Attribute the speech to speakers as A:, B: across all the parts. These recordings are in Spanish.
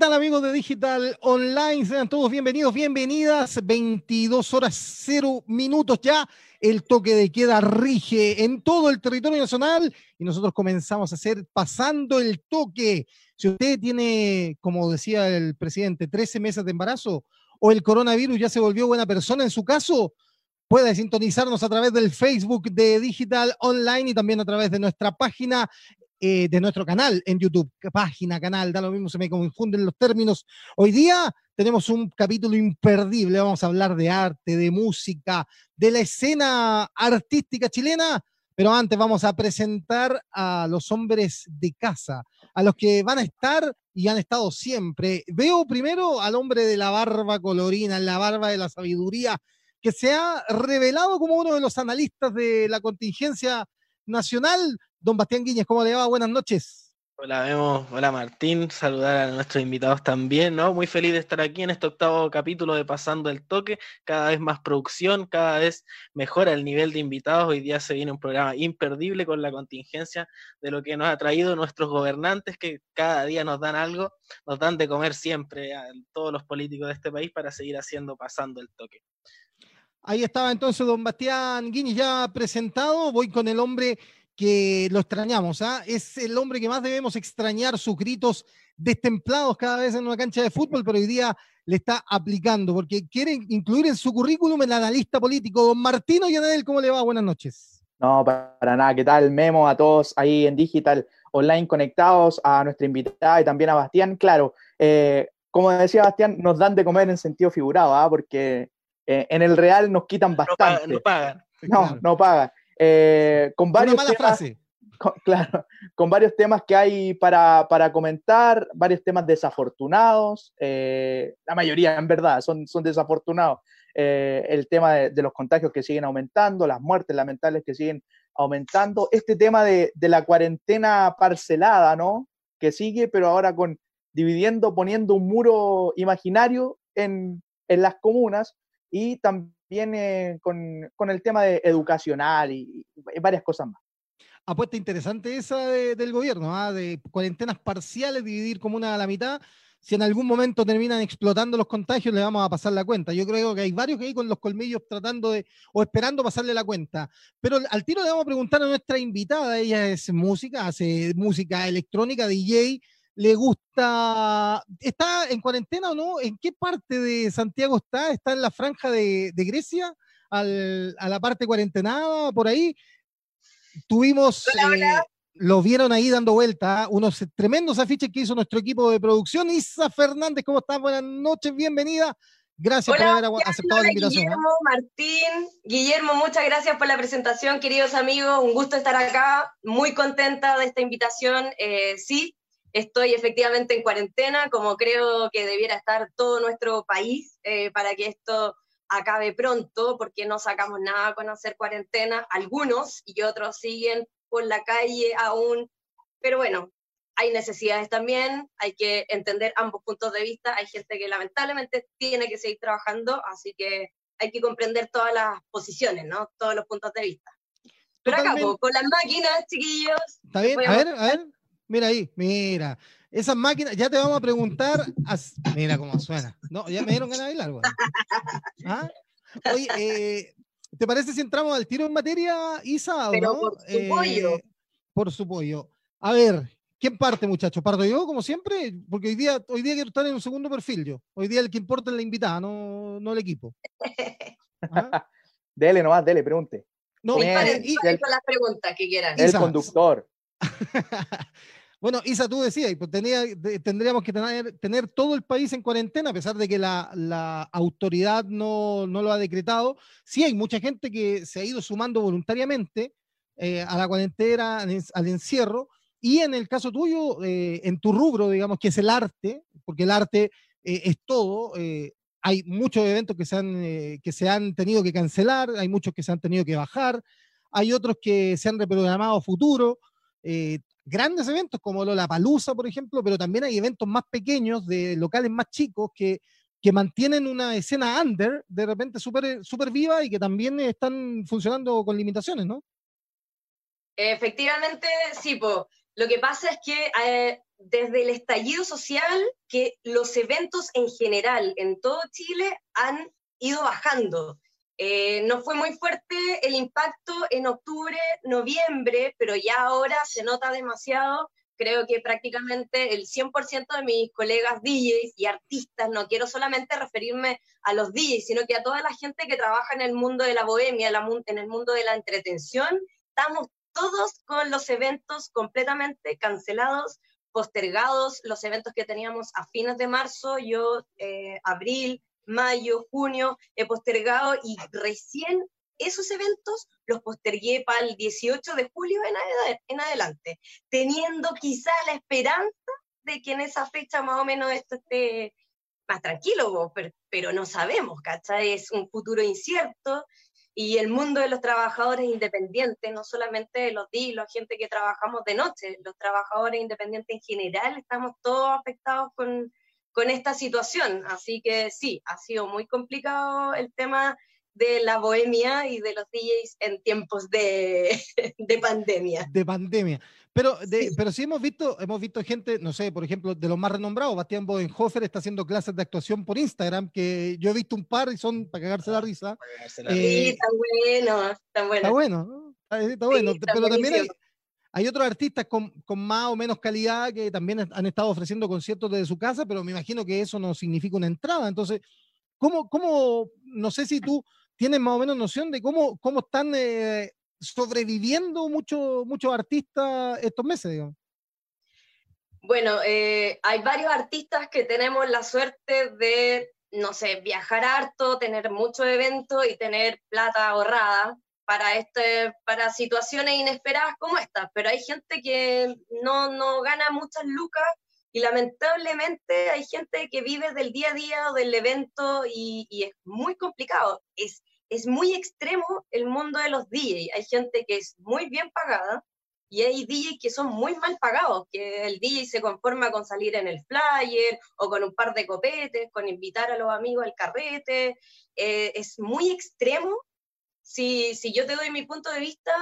A: ¿Qué tal amigos de Digital Online? Sean todos bienvenidos, bienvenidas. 22 horas 0 minutos ya. El toque de queda rige en todo el territorio nacional y nosotros comenzamos a hacer pasando el toque. Si usted tiene, como decía el presidente, 13 meses de embarazo o el coronavirus ya se volvió buena persona en su caso, puede sintonizarnos a través del Facebook de Digital Online y también a través de nuestra página eh, de nuestro canal en YouTube, página, canal, da lo mismo, se me confunden los términos. Hoy día tenemos un capítulo imperdible, vamos a hablar de arte, de música, de la escena artística chilena, pero antes vamos a presentar a los hombres de casa, a los que van a estar y han estado siempre. Veo primero al hombre de la barba colorina, la barba de la sabiduría, que se ha revelado como uno de los analistas de la contingencia nacional. Don Bastián Guiñez, ¿cómo le va? Buenas noches.
B: Hola, vemos. Hola, Martín. Saludar a nuestros invitados también, ¿no? Muy feliz de estar aquí en este octavo capítulo de Pasando el Toque. Cada vez más producción, cada vez mejora el nivel de invitados. Hoy día se viene un programa imperdible con la contingencia de lo que nos ha traído nuestros gobernantes, que cada día nos dan algo, nos dan de comer siempre a todos los políticos de este país para seguir haciendo Pasando el Toque.
A: Ahí estaba entonces don Bastián Guiñez ya presentado. Voy con el hombre que lo extrañamos. ¿ah? Es el hombre que más debemos extrañar sus gritos destemplados cada vez en una cancha de fútbol, pero hoy día le está aplicando porque quiere incluir en su currículum el analista político. Don Martino Yanel, ¿cómo le va? Buenas noches.
C: No, para nada. ¿Qué tal? Memo a todos ahí en Digital Online conectados, a nuestra invitada y también a Bastián. Claro, eh, como decía Bastián, nos dan de comer en sentido figurado, ¿ah? porque eh, en el Real nos quitan bastante.
B: No pagan.
C: No, no pagan. Eh, con varios
A: Una mala
C: temas,
A: frase.
C: con- claro, con varios temas que hay para, para comentar, varios temas desafortunados, eh, la mayoría en verdad son, son desafortunados. Eh, el tema de, de los contagios que siguen aumentando, las muertes lamentables que siguen aumentando, este tema de, de la cuarentena parcelada, ¿no? Que sigue, pero ahora con dividiendo, poniendo un muro imaginario en, en las comunas y también eh, con, con el tema de educacional y, y varias cosas más.
A: Apuesta interesante esa de- del gobierno, ¿ah? de cuarentenas parciales, dividir comuna a la mitad. Si en algún momento terminan explotando los contagios, le vamos a pasar la cuenta. Yo creo que hay varios que hay con los colmillos tratando de, o esperando pasarle la cuenta. Pero al tiro le vamos a preguntar a nuestra invitada, ella es música, hace música electrónica, DJ, le gusta, ¿está en cuarentena o no? ¿En qué parte de Santiago está? ¿Está en la franja de, de Grecia? Al- a la parte cuarentenada, por ahí. Tuvimos, eh, lo vieron ahí dando vuelta, unos tremendos afiches que hizo nuestro equipo de producción. Isa Fernández, ¿cómo estás? Buenas noches, bienvenida. Gracias por
D: Hola,
A: haber aceptado la
D: Hola,
A: invitación. ¿ah?
D: Guillermo, Martín, Guillermo, muchas gracias por la presentación, queridos amigos, un gusto estar acá, muy contenta de esta invitación. Eh, sí, estoy efectivamente en cuarentena, como creo que debiera estar todo nuestro país eh, para que esto acabe pronto, porque no sacamos nada con hacer cuarentena, algunos y otros siguen por la calle aún, pero bueno, hay necesidades también, hay que entender ambos puntos de vista, hay gente que lamentablemente tiene que seguir trabajando, así que hay que comprender todas las posiciones, ¿no? Todos los puntos de vista. Pero
A: Totalmente.
D: po, con las máquinas, chiquillos,
A: ¿Está bien? a ver, a ver. Mira ahí, mira. Esas máquinas, ya te vamos a preguntar. Mira cómo suena. No, ya me dieron ganas de bailar, weón. ¿Ah? Oye, eh, ¿te parece si entramos al tiro en materia, Isa? o
D: Pero
A: no?
D: por su pollo.
A: Eh, por su pollo. A ver, ¿quién parte, muchachos? ¿Parto yo, como siempre? Porque hoy día, hoy día quiero estar en un segundo perfil yo. Hoy día el que importa es la invitada, no, no el equipo. ¿Ah?
C: Dele nomás, dele, pregunte.
A: No, y-
D: disparen con las preguntas que quieran.
C: El
A: Isa.
C: conductor.
A: Bueno, Isa, tú decías, pues tenía, tendríamos que tener, todo el país en cuarentena, a pesar de que la, autoridad no, lo ha decretado. Sí hay mucha gente que se ha ido sumando voluntariamente eh, a la cuarentena, al en- al encierro, y en el caso tuyo, eh, en tu rubro, digamos, que es el arte, porque el arte eh, es todo, hay muchos eventos que se han tenido que cancelar, hay muchos que se han tenido que bajar, hay otros que se han reprogramado a futuro. Grandes eventos como la Palusa, por ejemplo, pero también hay eventos más pequeños de locales más chicos que, que mantienen una escena under de repente súper súper viva y que también están funcionando con limitaciones, ¿no?
D: Efectivamente, sí, po. Lo que pasa es que eh, desde el estallido social que los eventos en general en todo Chile han ido bajando. Eh, no fue muy fuerte el impacto en octubre, noviembre, pero ya ahora se nota demasiado. Creo que prácticamente el 100% de mis colegas DJs y artistas, no quiero solamente referirme a los DJs, sino que a toda la gente que trabaja en el mundo de la bohemia, en el mundo de la entretención, estamos todos con los eventos completamente cancelados, postergados, los eventos que teníamos a fines de marzo, yo eh, abril, mayo, junio, he postergado y recién esos eventos los postergué para el 18 de julio en, adelante, teniendo quizá la esperanza de que en esa fecha más o menos esto esté más tranquilo, pero, no sabemos, ¿cachai? Es un futuro incierto y el mundo de los trabajadores independientes, no solamente los días, la gente que trabajamos de noche, los trabajadores independientes en general, estamos todos afectados con, con esta situación. Así que sí, ha sido muy complicado el tema de la bohemia y de los DJs en tiempos de, de pandemia.
A: De pandemia. Pero, de, pero sí hemos visto, hemos visto gente, no sé, por ejemplo, de los más renombrados, Bastián Bodenhofer está haciendo clases de actuación por Instagram, que yo he visto un par y son para cagarse la risa.
D: sí, eh, está bueno, está bueno.
A: Está bueno, está, bueno, pero también hay, hay otros artistas con, con, más o menos calidad que también han estado ofreciendo conciertos desde su casa, pero me imagino que eso no significa una entrada. Entonces, ¿cómo, cómo no sé si tú tienes más o menos noción de cómo, cómo están eh, sobreviviendo muchos muchos artistas estos meses, digamos?
D: Bueno, eh, hay varios artistas que tenemos la suerte de, no sé, viajar harto, tener muchos eventos y tener plata ahorrada para, este, para situaciones inesperadas como estas, pero hay gente que no, no gana muchas lucas y lamentablemente hay gente que vive del día a día o del evento y, y, es muy complicado. Es, es muy extremo el mundo de los DJs. Hay gente que es muy bien pagada y hay DJs que son muy mal pagados, que el DJ se conforma con salir en el flyer o con un par de copetes, con invitar a los amigos al carrete. Eh, es muy extremo si, si yo te doy mi punto de vista,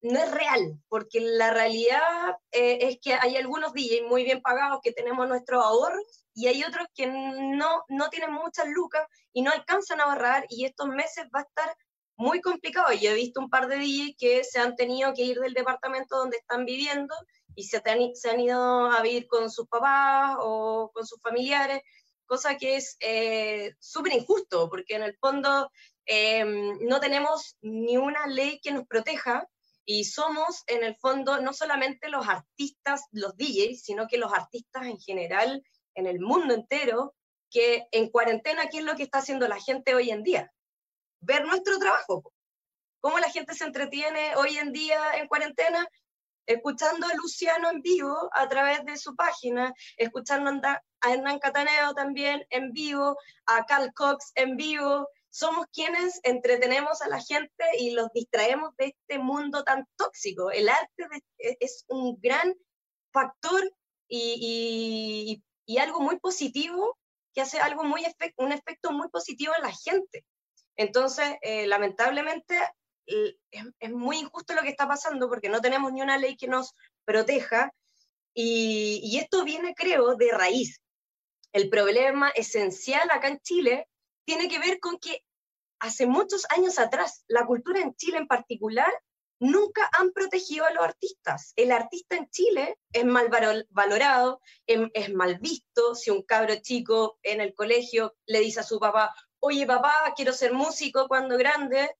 D: no es real, porque la realidad eh, es que hay algunos DJs muy bien pagados que tenemos nuestros ahorros y hay otros que no, no tienen muchas lucas y no alcanzan a ahorrar y estos meses va a estar muy complicado. Yo he visto un par de DJs que se han tenido que ir del departamento donde están viviendo y se, han, se han ido a vivir con sus papás o con sus familiares, cosa que es eh, súper injusto, porque en el fondo Em, no tenemos ni una ley que nos proteja y somos en el fondo no solamente los artistas, los DJs, sino que los artistas en general en el mundo entero, que en cuarentena, ¿qué es lo que está haciendo la gente hoy en día? Ver nuestro trabajo. ¿Cómo la gente se entretiene hoy en día en cuarentena? Escuchando a Luciano en vivo a través de su página, escuchando a Hernán Cataneo también en vivo, a Cal Cox en vivo, somos quienes entretenemos a la gente y los distraemos de este mundo tan tóxico. El arte e, es un gran factor y, algo muy positivo que hace algo muy un efecto muy positivo en la gente. Entonces, eh, lamentablemente, es, muy injusto lo que está pasando porque no tenemos ni una ley que nos proteja y, y esto viene, creo, de raíz. El problema esencial acá en Chile tiene que ver con que hace muchos años atrás, la cultura en Chile en particular, nunca han protegido a los artistas. El artista en Chile es mal valorado, em, es mal visto. Si un cabro chico en el colegio le dice a su papá, oye papá, quiero ser músico cuando grande,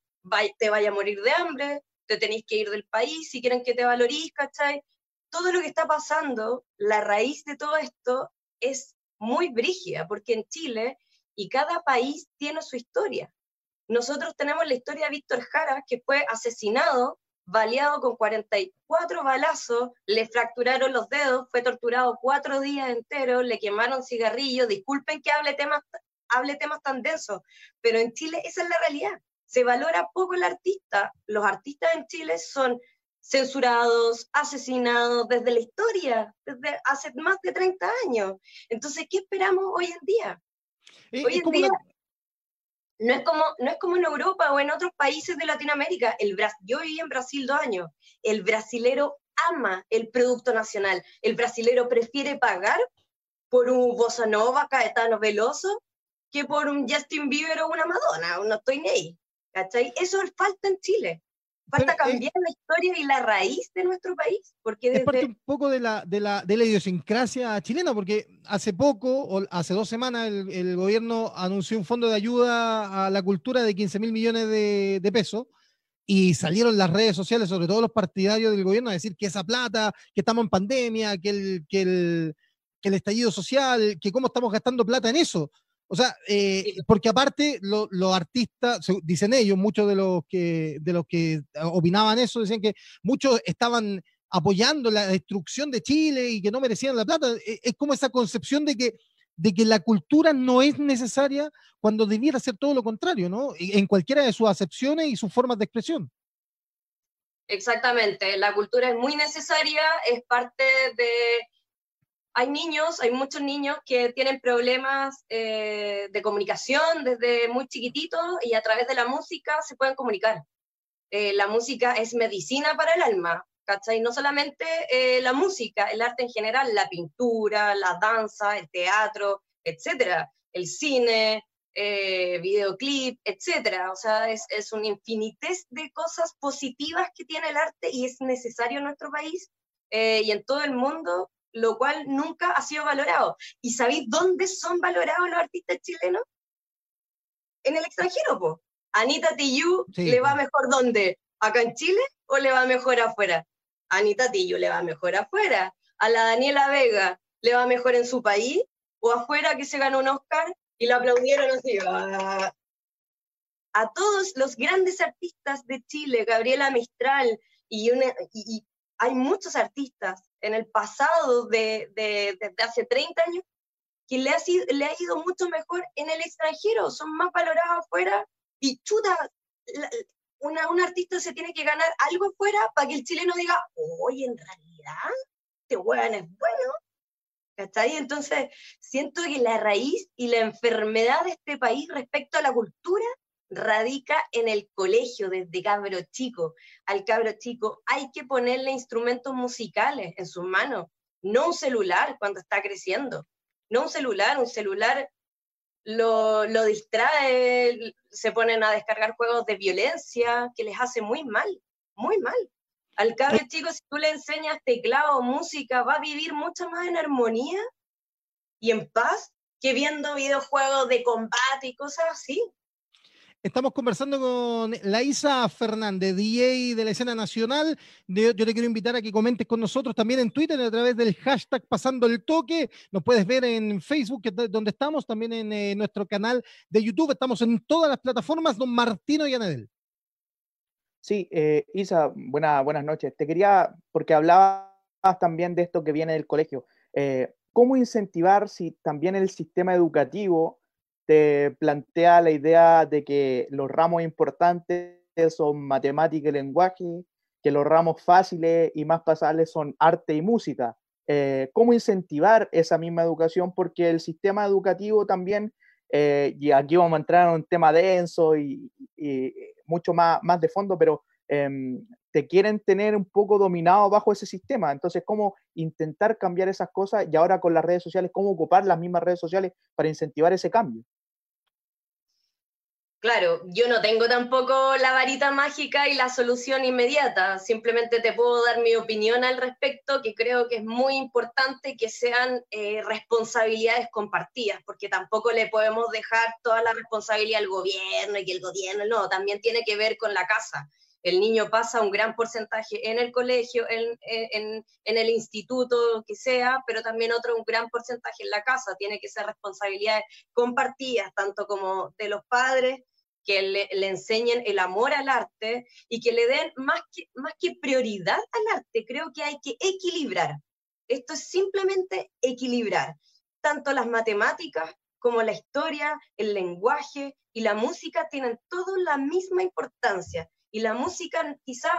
D: te vaya a morir de hambre, te tenéis que ir del país si quieren que te valoriz, ¿cachai? Todo lo que está pasando, la raíz de todo esto es muy brígida, porque en Chile y cada país tiene su historia. Nosotros tenemos la historia de Víctor Jara, que fue asesinado, baleado con 44 balazos, le fracturaron los dedos, fue torturado cuatro días enteros, le quemaron cigarrillos. Disculpen que hable temas, hable temas tan densos, pero en Chile esa es la realidad. Se valora poco el artista. Los artistas en Chile son censurados, asesinados desde la historia, desde hace más de 30 años. Entonces, ¿qué esperamos hoy en día? Hoy en día no, es como, no es como en Europa o en otros países de Latinoamérica. El, yo viví en Brasil dos años. El brasilero ama el producto nacional. El brasilero prefiere pagar por un bossa nova Caetano Veloso que por un Justin Bieber o una Madonna, no estoy ni ahí. ¿Cachai? Eso falta en Chile. Falta cambiar la historia y la raíz de nuestro país. Porque
A: Es parte un poco de la, de, la, de la idiosincrasia chilena, porque hace poco, o hace dos semanas, el, gobierno anunció un fondo de ayuda a la cultura de 15 mil millones de, de pesos y salieron las redes sociales, sobre todo los partidarios del gobierno, a decir que esa plata, que estamos en pandemia, que el, que el, que el estallido social, que cómo estamos gastando plata en eso. O sea, eh, porque aparte los artistas, dicen ellos, muchos de los que de los que opinaban eso, decían que muchos estaban apoyando la destrucción de Chile y que no merecían la plata. E, es como esa concepción de que, de que la cultura no es necesaria cuando debiera ser todo lo contrario, ¿no? En cualquiera de sus acepciones y sus formas de expresión.
D: Exactamente, la cultura es muy necesaria, es parte de hay niños, hay muchos niños que tienen problemas eh, de comunicación desde muy chiquititos y a través de la música se pueden comunicar. Eh, la música es medicina para el alma, ¿cachai? No solamente eh, la música, el arte en general, la pintura, la danza, el teatro, etcétera, el cine, videoclip, etcétera. O sea, es, es un infinités de cosas positivas que tiene el arte y es necesario en nuestro país y en todo el mundo lo cual nunca ha sido valorado. ¿Y sabéis dónde son valorados los artistas chilenos? En el extranjero, po. Anita Tijoux le va mejor dónde? ¿Acá en Chile o le va mejor afuera? Anita Tijoux le va mejor afuera. A la Daniela Vega le va mejor en su país o afuera que se ganó un Oscar y la aplaudieron así. Ah. A todos los grandes artistas de Chile, Gabriela Mistral y, una, y hay muchos artistas en el pasado de, de, hace 30 años que le ha, sido, le ha ido mucho mejor en el extranjero, son más valorados afuera y chuta, una, un artista se tiene que ganar algo afuera para que el chileno diga, oye, en realidad, este weón es bueno. ¿Cachai? Entonces, siento que la raíz y la enfermedad de este país respecto a la cultura radica en el colegio desde cabro chico. Al cabro chico hay que ponerle instrumentos musicales en sus manos, no un celular cuando está creciendo, no un celular, un celular lo, lo distrae, se ponen a descargar juegos de violencia que les hace muy mal, muy mal. Al cabro chico, si tú le enseñas teclado o música, va a vivir mucho más en armonía y en paz que viendo videojuegos de combate y cosas así.
A: Estamos conversando con Laisa Fernández, DJ de la escena nacional. Yo te quiero invitar a que comentes con nosotros también en Twitter a través del hashtag Pasando el Toque. Nos puedes ver en Facebook, donde estamos, también en eh, nuestro canal de YouTube. Estamos en todas las plataformas, don Martino y Anedel.
C: Sí, eh, Isa, buena, buenas noches. Te quería, porque hablabas también de esto que viene del colegio. Eh, ¿Cómo incentivar si también el sistema educativo te plantea la idea de que los ramos importantes son matemática y lenguaje, que los ramos fáciles y más pasables son arte y música. Eh, ¿Cómo incentivar esa misma educación? Porque el sistema educativo también, eh, y aquí vamos a entrar en un tema denso y, mucho más, de fondo, pero em, te quieren tener un poco dominado bajo ese sistema. Entonces, ¿cómo intentar cambiar esas cosas? Y ahora con las redes sociales, ¿cómo ocupar las mismas redes sociales para incentivar ese cambio?
D: Claro, yo no tengo tampoco la varita mágica y la solución inmediata, simplemente te puedo dar mi opinión al respecto, que creo que es muy importante que sean eh, responsabilidades compartidas, porque tampoco le podemos dejar toda la responsabilidad al gobierno y que el gobierno, no, también tiene que ver con la casa. El niño pasa un gran porcentaje en el colegio, en, en, el instituto, que sea, pero también otro un gran porcentaje en la casa. Tiene que ser responsabilidades compartidas, tanto como de los padres que le, enseñen el amor al arte y que le den más que, más que prioridad al arte, creo que hay que equilibrar. Esto es simplemente equilibrar tanto las matemáticas como la historia, el lenguaje y la música tienen toda la misma importancia. Y la música quizás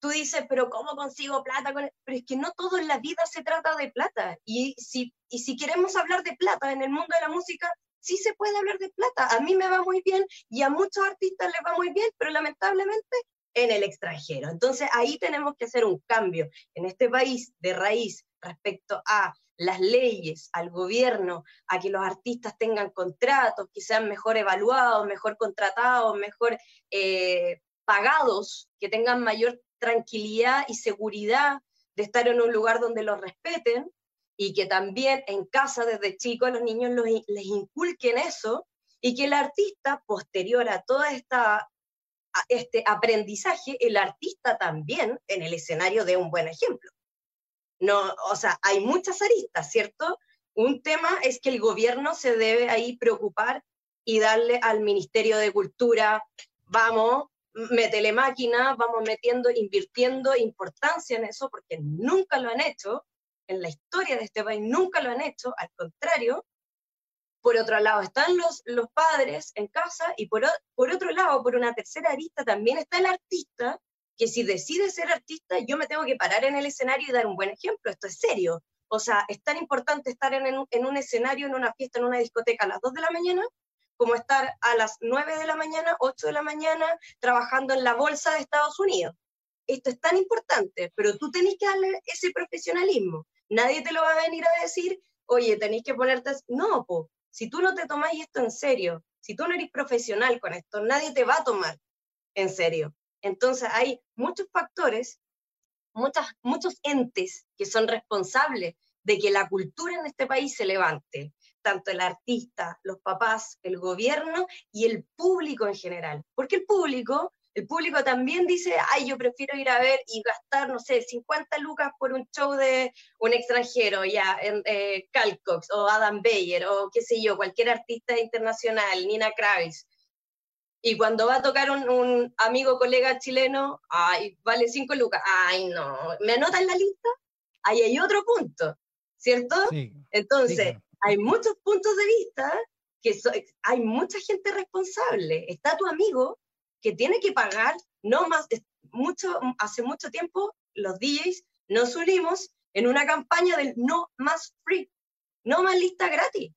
D: tú dices, pero ¿cómo consigo plata? Con pero es que no todo en la vida se trata de plata. Y si, y si queremos hablar de plata en el mundo de la música, sí se puede hablar de plata. A mí me va muy bien y a muchos artistas les va muy bien, pero lamentablemente en el extranjero. Entonces ahí tenemos que hacer un cambio en este país de raíz respecto a las leyes, al gobierno, a que los artistas tengan contratos, que sean mejor evaluados, mejor contratados, mejor eh, pagados, que tengan mayor tranquilidad y seguridad de estar en un lugar donde los respeten y que también en casa desde chicos los niños les inculquen eso y que el artista posterior a todo esta este aprendizaje, el artista también en el escenario de un buen ejemplo. No, o sea, hay muchas aristas, ¿cierto? Un tema es que el gobierno se debe ahí preocupar y darle al Ministerio de Cultura, vamos, métele máquina, vamos metiendo, invirtiendo importancia en eso, porque nunca lo han hecho, en la historia de este país nunca lo han hecho, al contrario. Por otro lado están los, los padres en casa y por, por otro lado, por una tercera arista, también está el artista que si decide ser artista, yo me tengo que parar en el escenario y dar un buen ejemplo. Esto es serio. O sea, es tan importante estar en, en un escenario, en una fiesta, en una discoteca a las 2 de la mañana, como estar a las 9 de la mañana, 8 de la mañana, trabajando en la bolsa de Estados Unidos. Esto es tan importante, pero tú tenés que darle ese profesionalismo. Nadie te lo va a venir a decir, oye, tenéis que ponerte... No, po. si tú no te tomáis esto en serio, si tú no eres profesional con esto, nadie te va a tomar en serio. Entonces hay muchos factores, muchas, muchos entes que son responsables de que la cultura en este país se levante, tanto el artista, los papás, el gobierno y el público en general. Porque el público, el público también dice, ay, yo prefiero ir a ver y gastar, no sé, 50 lucas por un show de un extranjero, ya, en, eh, Calcox o Adam Beyer o qué sé yo, cualquier artista internacional, Nina Kravitz. Y cuando va a tocar un, amigo, colega chileno, ay, vale cinco lucas. Ay, no, ¿me anota en la lista? Ahí hay otro punto, ¿cierto? Entonces, hay muchos puntos de vista que hay mucha gente responsable. Está tu amigo que tiene que pagar, no más, mucho, hace mucho tiempo los DJs nos unimos en una campaña del no más free, no más lista gratis.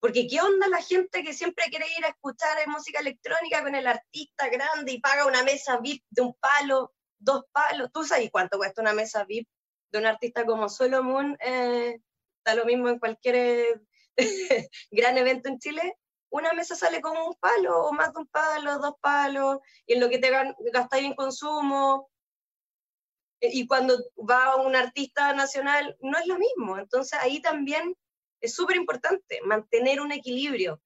D: Porque qué onda la gente que siempre quiere ir a escuchar música electrónica con el artista grande y paga una mesa VIP de un palo, dos palos. ¿Tú sabes cuánto cuesta una mesa VIP de un artista como Solomon? Eh, está lo mismo en cualquier eh, gran evento en Chile. Una mesa sale como un palo, o más de un palo, dos palos, y en lo que te gastáis en consumo. Y cuando va un artista nacional, no es lo mismo. Entonces ahí también es súper importante mantener un equilibrio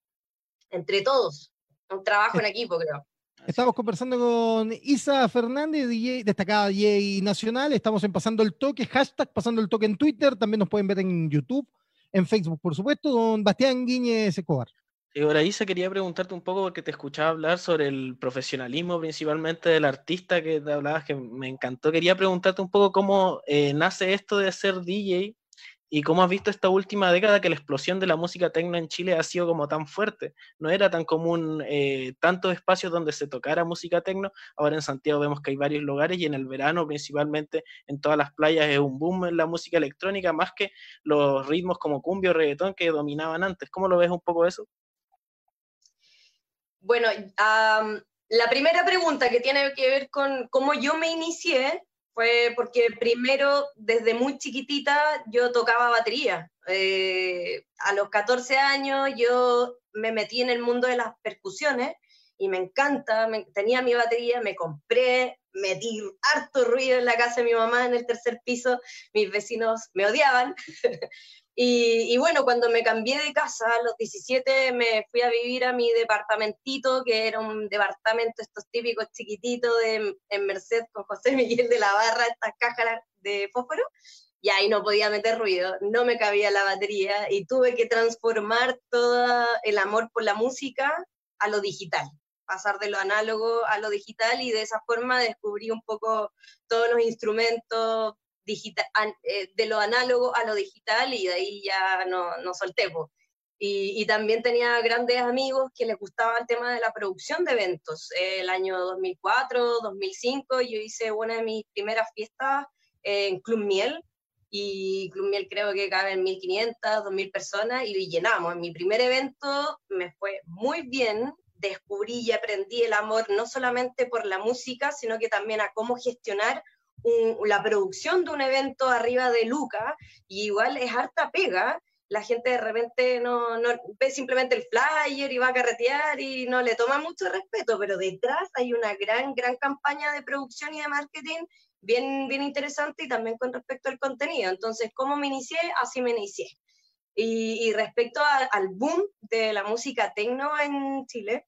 D: entre todos, un trabajo en equipo, creo.
A: Estamos conversando con Isa Fernández, DJ, destacada DJ nacional. Estamos en Pasando el Toque, hashtag Pasando el Toque en Twitter. También nos pueden ver en YouTube, en Facebook, por supuesto. Don Bastián Guiñez Escobar.
B: Sí, ahora Isa, quería preguntarte un poco porque te escuchaba hablar sobre el profesionalismo principalmente del artista que te hablabas, que me encantó. Quería preguntarte un poco cómo eh, nace esto de ser DJ ¿Y cómo has visto esta última década que la explosión de la música tecno en Chile ha sido como tan fuerte? No era tan común eh, tantos espacios donde se tocara música tecno. Ahora en Santiago vemos que hay varios lugares y en el verano principalmente en todas las playas es un boom en la música electrónica, más que los ritmos como cumbia o reggaetón que dominaban antes. ¿Cómo lo ves un poco eso?
D: Bueno, la primera pregunta que tiene que ver con cómo yo me inicié fue porque primero, desde muy chiquitita, yo tocaba batería. Eh, a los 14 años yo me metí en el mundo de las percusiones y me encanta, tenía mi batería, me compré, metí harto ruido en la casa de mi mamá en el tercer piso, mis vecinos me odiaban, Y, bueno, cuando me cambié de casa a los 17 me fui a vivir a mi departamentito, que era un departamento estos típicos chiquititos de, en Merced con José Miguel de la Barra, estas cajas de fósforo, y ahí no podía meter ruido, no me cabía la batería y tuve que transformar todo el amor por la música a lo digital, pasar de lo análogo a lo digital y de esa forma descubrí un poco todos los instrumentos, digital, eh, de lo análogo a lo digital y de ahí ya no, no solté. Y, y, también tenía grandes amigos que les gustaba el tema de la producción de eventos. el año 2004, 2005, yo hice una de mis primeras fiestas en Club Miel, y Club Miel creo que cabe en 1.500, 2.000 personas, y llenamos. En mi primer evento me fue muy bien, descubrí y aprendí el amor no solamente por la música, sino que también a cómo gestionar la producción de un evento arriba de Luca, y igual es harta pega, la gente de repente no, no, ve simplemente el flyer y va a carretear y no le toma mucho respeto, pero detrás hay una gran, gran campaña de producción y de marketing bien, bien interesante y también con respecto al contenido. Entonces, ¿cómo me inicié? Así me inicié. Y, respecto al boom de la música techno en Chile,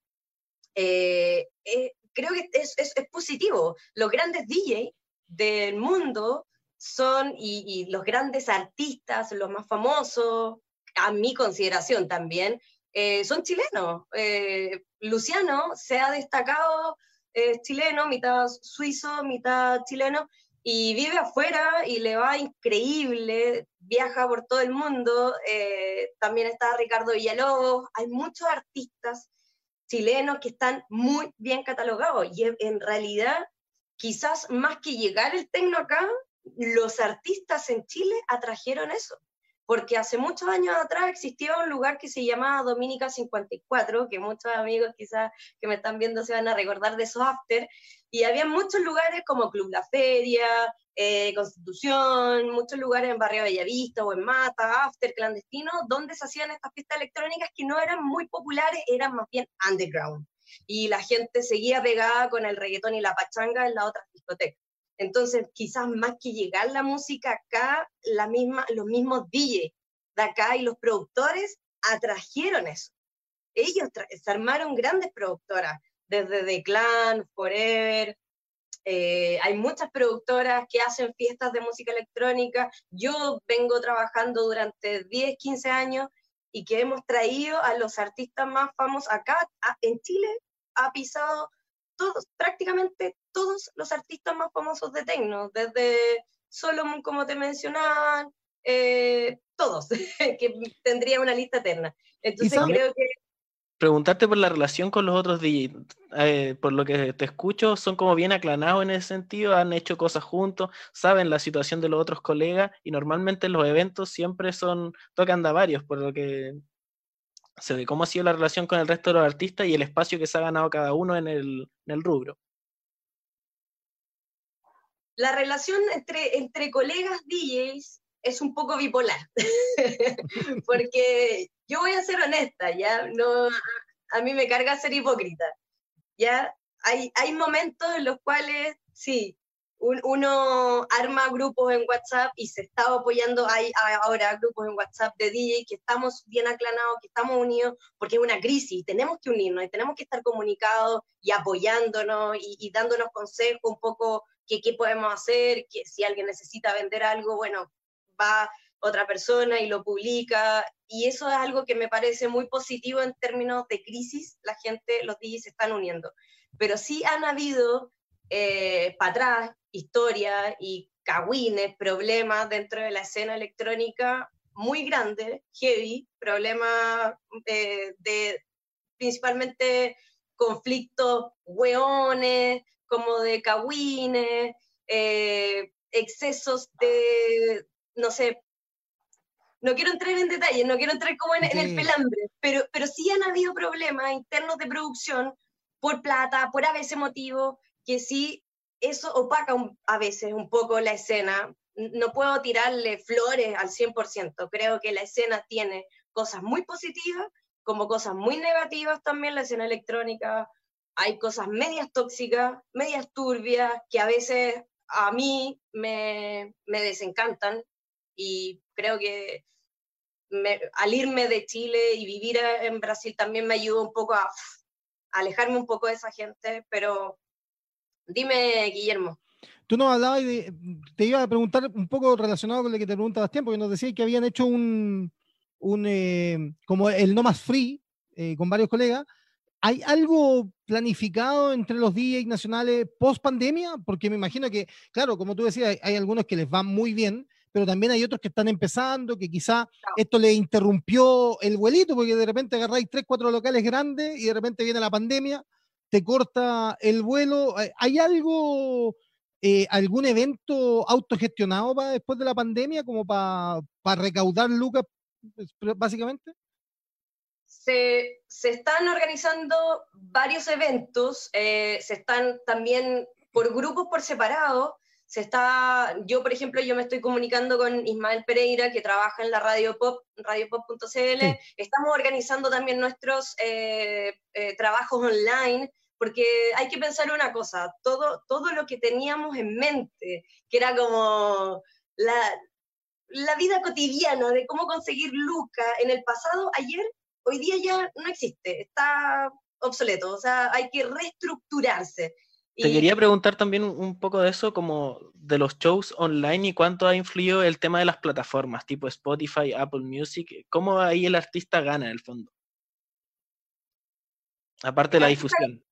D: eh, eh, creo que es, es, es, positivo. Los grandes DJ del mundo son, y, los grandes artistas, los más famosos, a mi consideración también, eh, son chilenos. Eh, Luciano se ha destacado, es chileno, mitad suizo, mitad chileno, y vive afuera y le va increíble, viaja por todo el mundo. Eh, también está Ricardo Villalobos, hay muchos artistas chilenos que están muy bien catalogados y en realidad quizás más que llegar el tecno acá, los artistas en Chile atrajeron eso, porque hace muchos años atrás existía un lugar que se llamaba Dominica 54, que muchos amigos quizás que me están viendo se van a recordar de esos after, y había muchos lugares como Club La Feria, eh, Constitución, muchos lugares en Barrio Bellavista o en Mata, after clandestino, donde se hacían estas fiestas electrónicas que no eran muy populares, eran más bien underground. Y la gente seguía pegada con el reggaetón y la pachanga en las otras discotecas. Entonces, quizás más que llegar la música acá, la misma, los mismos DJ de acá y los productores atrajeron eso. Ellos se armaron grandes productoras, desde The Clan, Forever. Eh, hay muchas productoras que hacen fiestas de música electrónica. Yo vengo trabajando durante 10, 15 años y que hemos traído a los artistas más famosos acá en Chile, ha pisado todos, prácticamente todos los artistas más famosos de techno, desde Solomon, como te mencionaban, eh, todos, que tendría una lista eterna. Entonces creo que...
B: Preguntarte por la relación con los otros DJs, eh, por lo que te escucho, son como bien aclanados en ese sentido, han hecho cosas juntos, saben la situación de los otros colegas y normalmente los eventos siempre son, tocan de varios, por lo que se ve cómo ha sido la relación con el resto de los artistas y el espacio que se ha ganado cada uno en el, en el rubro.
D: La relación entre, entre colegas DJs es un poco bipolar, porque yo voy a ser honesta, ya no, a mí me carga ser hipócrita, ya hay, hay momentos en los cuales sí, uno arma grupos en WhatsApp y se está apoyando, hay ahora grupos en WhatsApp de DJ que estamos bien aclanados, que estamos unidos, porque es una crisis, tenemos que unirnos y tenemos que estar comunicados y apoyándonos y, y dándonos consejos un poco qué podemos hacer, que si alguien necesita vender algo, bueno, va otra persona y lo publica, y eso es algo que me parece muy positivo en términos de crisis, la gente, los DJs se están uniendo, pero sí han habido eh, para atrás historias y cagüines, problemas dentro de la escena electrónica muy grandes, heavy, problemas de, de principalmente conflictos hueones, como de cagüines, eh, excesos de, no sé, no quiero entrar en detalles, no quiero entrar como en, el pelambre, pero, pero sí han habido problemas internos de producción por plata, por a veces motivo, que sí, eso opaca a veces un poco la escena. No puedo tirarle flores al 100%, creo que la escena tiene cosas muy positivas, como cosas muy negativas también, la escena electrónica, hay cosas medias tóxicas, medias turbias, que a veces a mí me, desencantan y creo que al irme de Chile y vivir en Brasil también me ayudó un poco a, alejarme un poco de esa gente, pero dime, Guillermo.
A: Tú nos hablabas de, te iba a preguntar un poco relacionado con lo que te preguntabas tiempo, que nos decías que habían hecho un, un eh, como el No Más Free eh, con varios colegas, ¿Hay algo planificado entre los DJs nacionales post pandemia? Porque me imagino que, claro, como tú decías, hay, algunos que les van muy bien, pero también hay otros que están empezando, que quizá esto le interrumpió el vuelito, porque de repente agarráis tres, cuatro locales grandes y de repente viene la pandemia, te corta el vuelo. ¿Hay algo, eh, algún evento autogestionado para después de la pandemia, como para recaudar lucas, pues, básicamente?
D: se, están organizando varios eventos, eh, se están también por grupos por separado, se está, yo por ejemplo, yo me estoy comunicando con Ismael Pereira, que trabaja en la Radio Pop, radiopop.cl, estamos organizando también nuestros eh, eh, trabajos online, porque hay que pensar una cosa, todo, todo lo que teníamos en mente, que era como la, la vida cotidiana de cómo conseguir Luca en el pasado, ayer, hoy día ya no existe, está obsoleto, o sea, hay que reestructurarse.
B: Te quería preguntar también un poco de eso, como de los shows online y cuánto ha influido el tema de las plataformas, tipo Spotify, Apple Music, cómo ahí el artista gana en el fondo. Aparte de la difusión.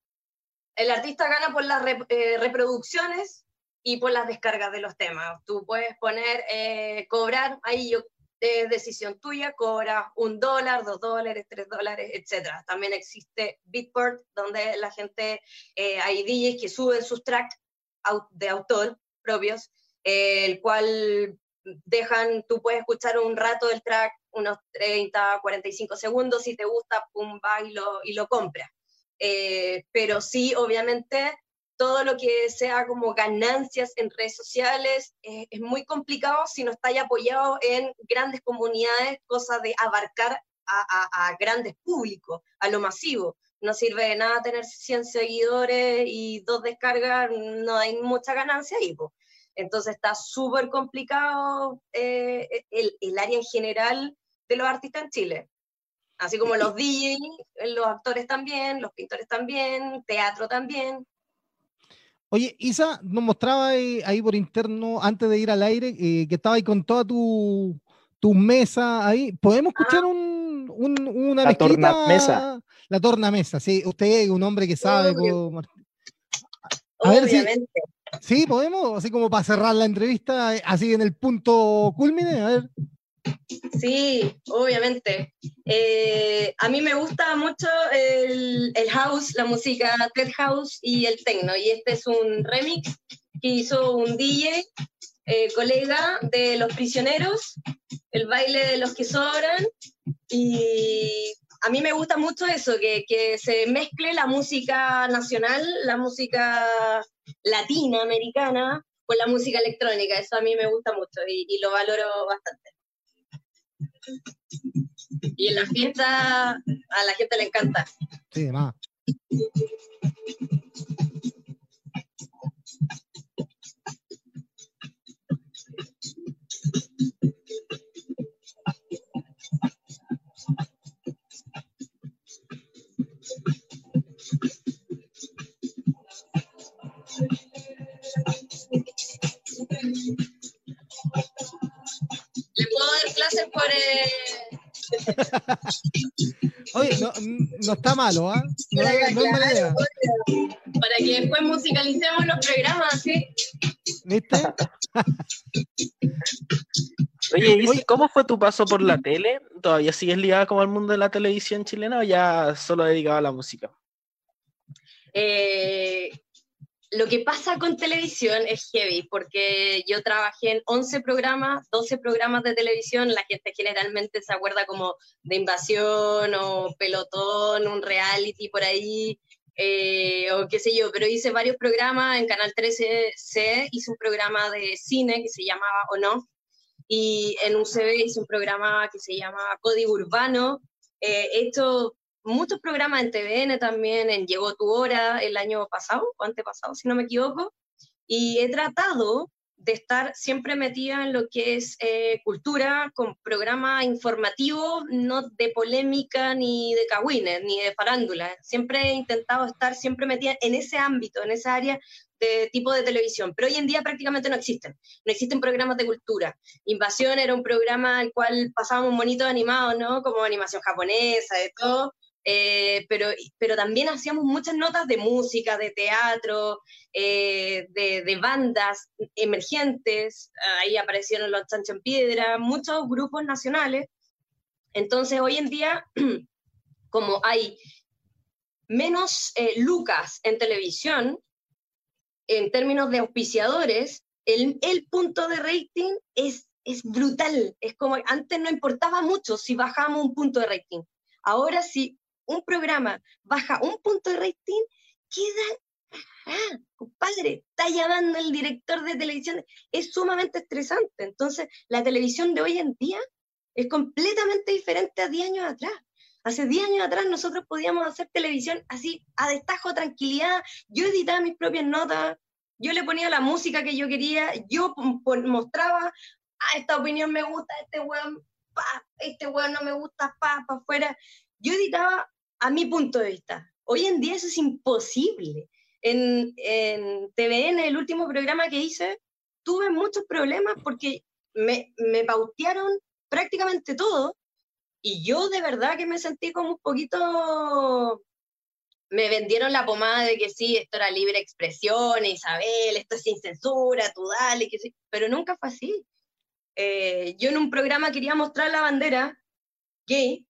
D: El artista gana por las eh, reproducciones y por las descargas de los temas. Tú puedes poner, eh, cobrar, ahí yo es decisión tuya, cobras un dólar, dos dólares, tres dólares, etc. También existe Beatport, donde la gente, eh, hay DJs que suben sus tracks de autor propios, eh, el cual dejan, tú puedes escuchar un rato del track, unos 30, 45 segundos, si te gusta, pum, va y lo, y lo compras. Eh, pero sí, obviamente, todo lo que sea como ganancias en redes sociales eh, es muy complicado si no está apoyado en grandes comunidades, cosa de abarcar a, grandes públicos, a lo masivo. No sirve de nada tener 100 seguidores y dos descargas, no hay mucha ganancia ahí. Entonces está súper complicado eh, el, el área en general de los artistas en Chile así como los DJs, los actores también, los pintores también, teatro también.
A: Oye, Isa, nos mostraba ahí, por interno, antes de ir al aire, eh, que estaba ahí con toda tu, tu mesa ahí. ¿Podemos escuchar ah. un, un, una
C: La tornamesa.
A: La tornamesa, sí. Usted es un hombre que sabe.
D: a ver si,
A: sí, podemos, así como para cerrar la entrevista, así en el punto culmine, a ver.
D: Sí, obviamente. Eh, a mí me gusta mucho el, house, la música Ted House y el techno. Y este es un remix que hizo un DJ, eh, colega de Los Prisioneros, el baile de los que sobran. Y a mí me gusta mucho eso, que, se mezcle la música nacional, la música latina, americana, con la música electrónica. Eso a mí me gusta mucho y lo valoro bastante. Y en la fiesta a la gente le encanta.
A: Sí.
D: Clases por... Eh...
A: Oye, no, no, está malo, ¿ah? No,
D: para, no es mala idea. Para que después musicalicemos los programas, ¿sí?
A: ¿Viste?
B: Oye, ¿y cómo fue tu paso por la tele? ¿Todavía sigues ligada como al mundo de la televisión chilena o ya solo dedicada a la música?
D: Eh, lo que pasa con televisión es heavy, porque yo trabajé en 11 programas, 12 programas de televisión, la gente generalmente se acuerda como de invasión o pelotón, un reality por ahí, eh, o qué sé yo, pero hice varios programas, en Canal 13C hice un programa de cine que se llamaba O No, y en UCB hice un programa que se llama Código Urbano, eh, esto muchos programas en TVN también, en Llegó tu hora el año pasado o antepasado, si no me equivoco, y he tratado de estar siempre metida en lo que es eh, cultura, con programas informativos, no de polémica ni de cagüines, ni de farándula. Siempre he intentado estar siempre metida en ese ámbito, en esa área de tipo de televisión, pero hoy en día prácticamente no existen. No existen programas de cultura. Invasión era un programa al cual pasábamos monitos animados, ¿no? Como animación japonesa, de todo, eh, pero, pero también hacíamos muchas notas de música, de teatro, eh, de, bandas emergentes, ahí aparecieron los Chancho en Piedra, muchos grupos nacionales. Entonces, hoy en día, como hay menos eh, lucas en televisión, en términos de auspiciadores, el, el punto de rating es, es brutal. Es como antes no importaba mucho si bajamos un punto de rating Ahora si un programa baja un punto de rating, queda ah, compadre, está llamando el director de televisión, es sumamente estresante. Entonces, la televisión de hoy en día es completamente diferente a 10 años atrás. Hace 10 años atrás nosotros podíamos hacer televisión así, a destajo, tranquilidad. Yo editaba mis propias notas, yo le ponía la música que yo quería, yo mostraba, ah, esta opinión me gusta, este weón, pa, este weón no me gusta, pa, pa, afuera. Yo editaba a mi punto de vista. Hoy en día eso es imposible. En, en TVN, el último programa que hice, tuve muchos problemas porque me, me pautearon prácticamente todo y yo de verdad que me sentí como un poquito me vendieron la pomada de que sí, esto era libre expresión, Isabel, esto es sin censura, tú dale, que sí, pero nunca fue así. Eh, yo en un programa quería mostrar la bandera gay,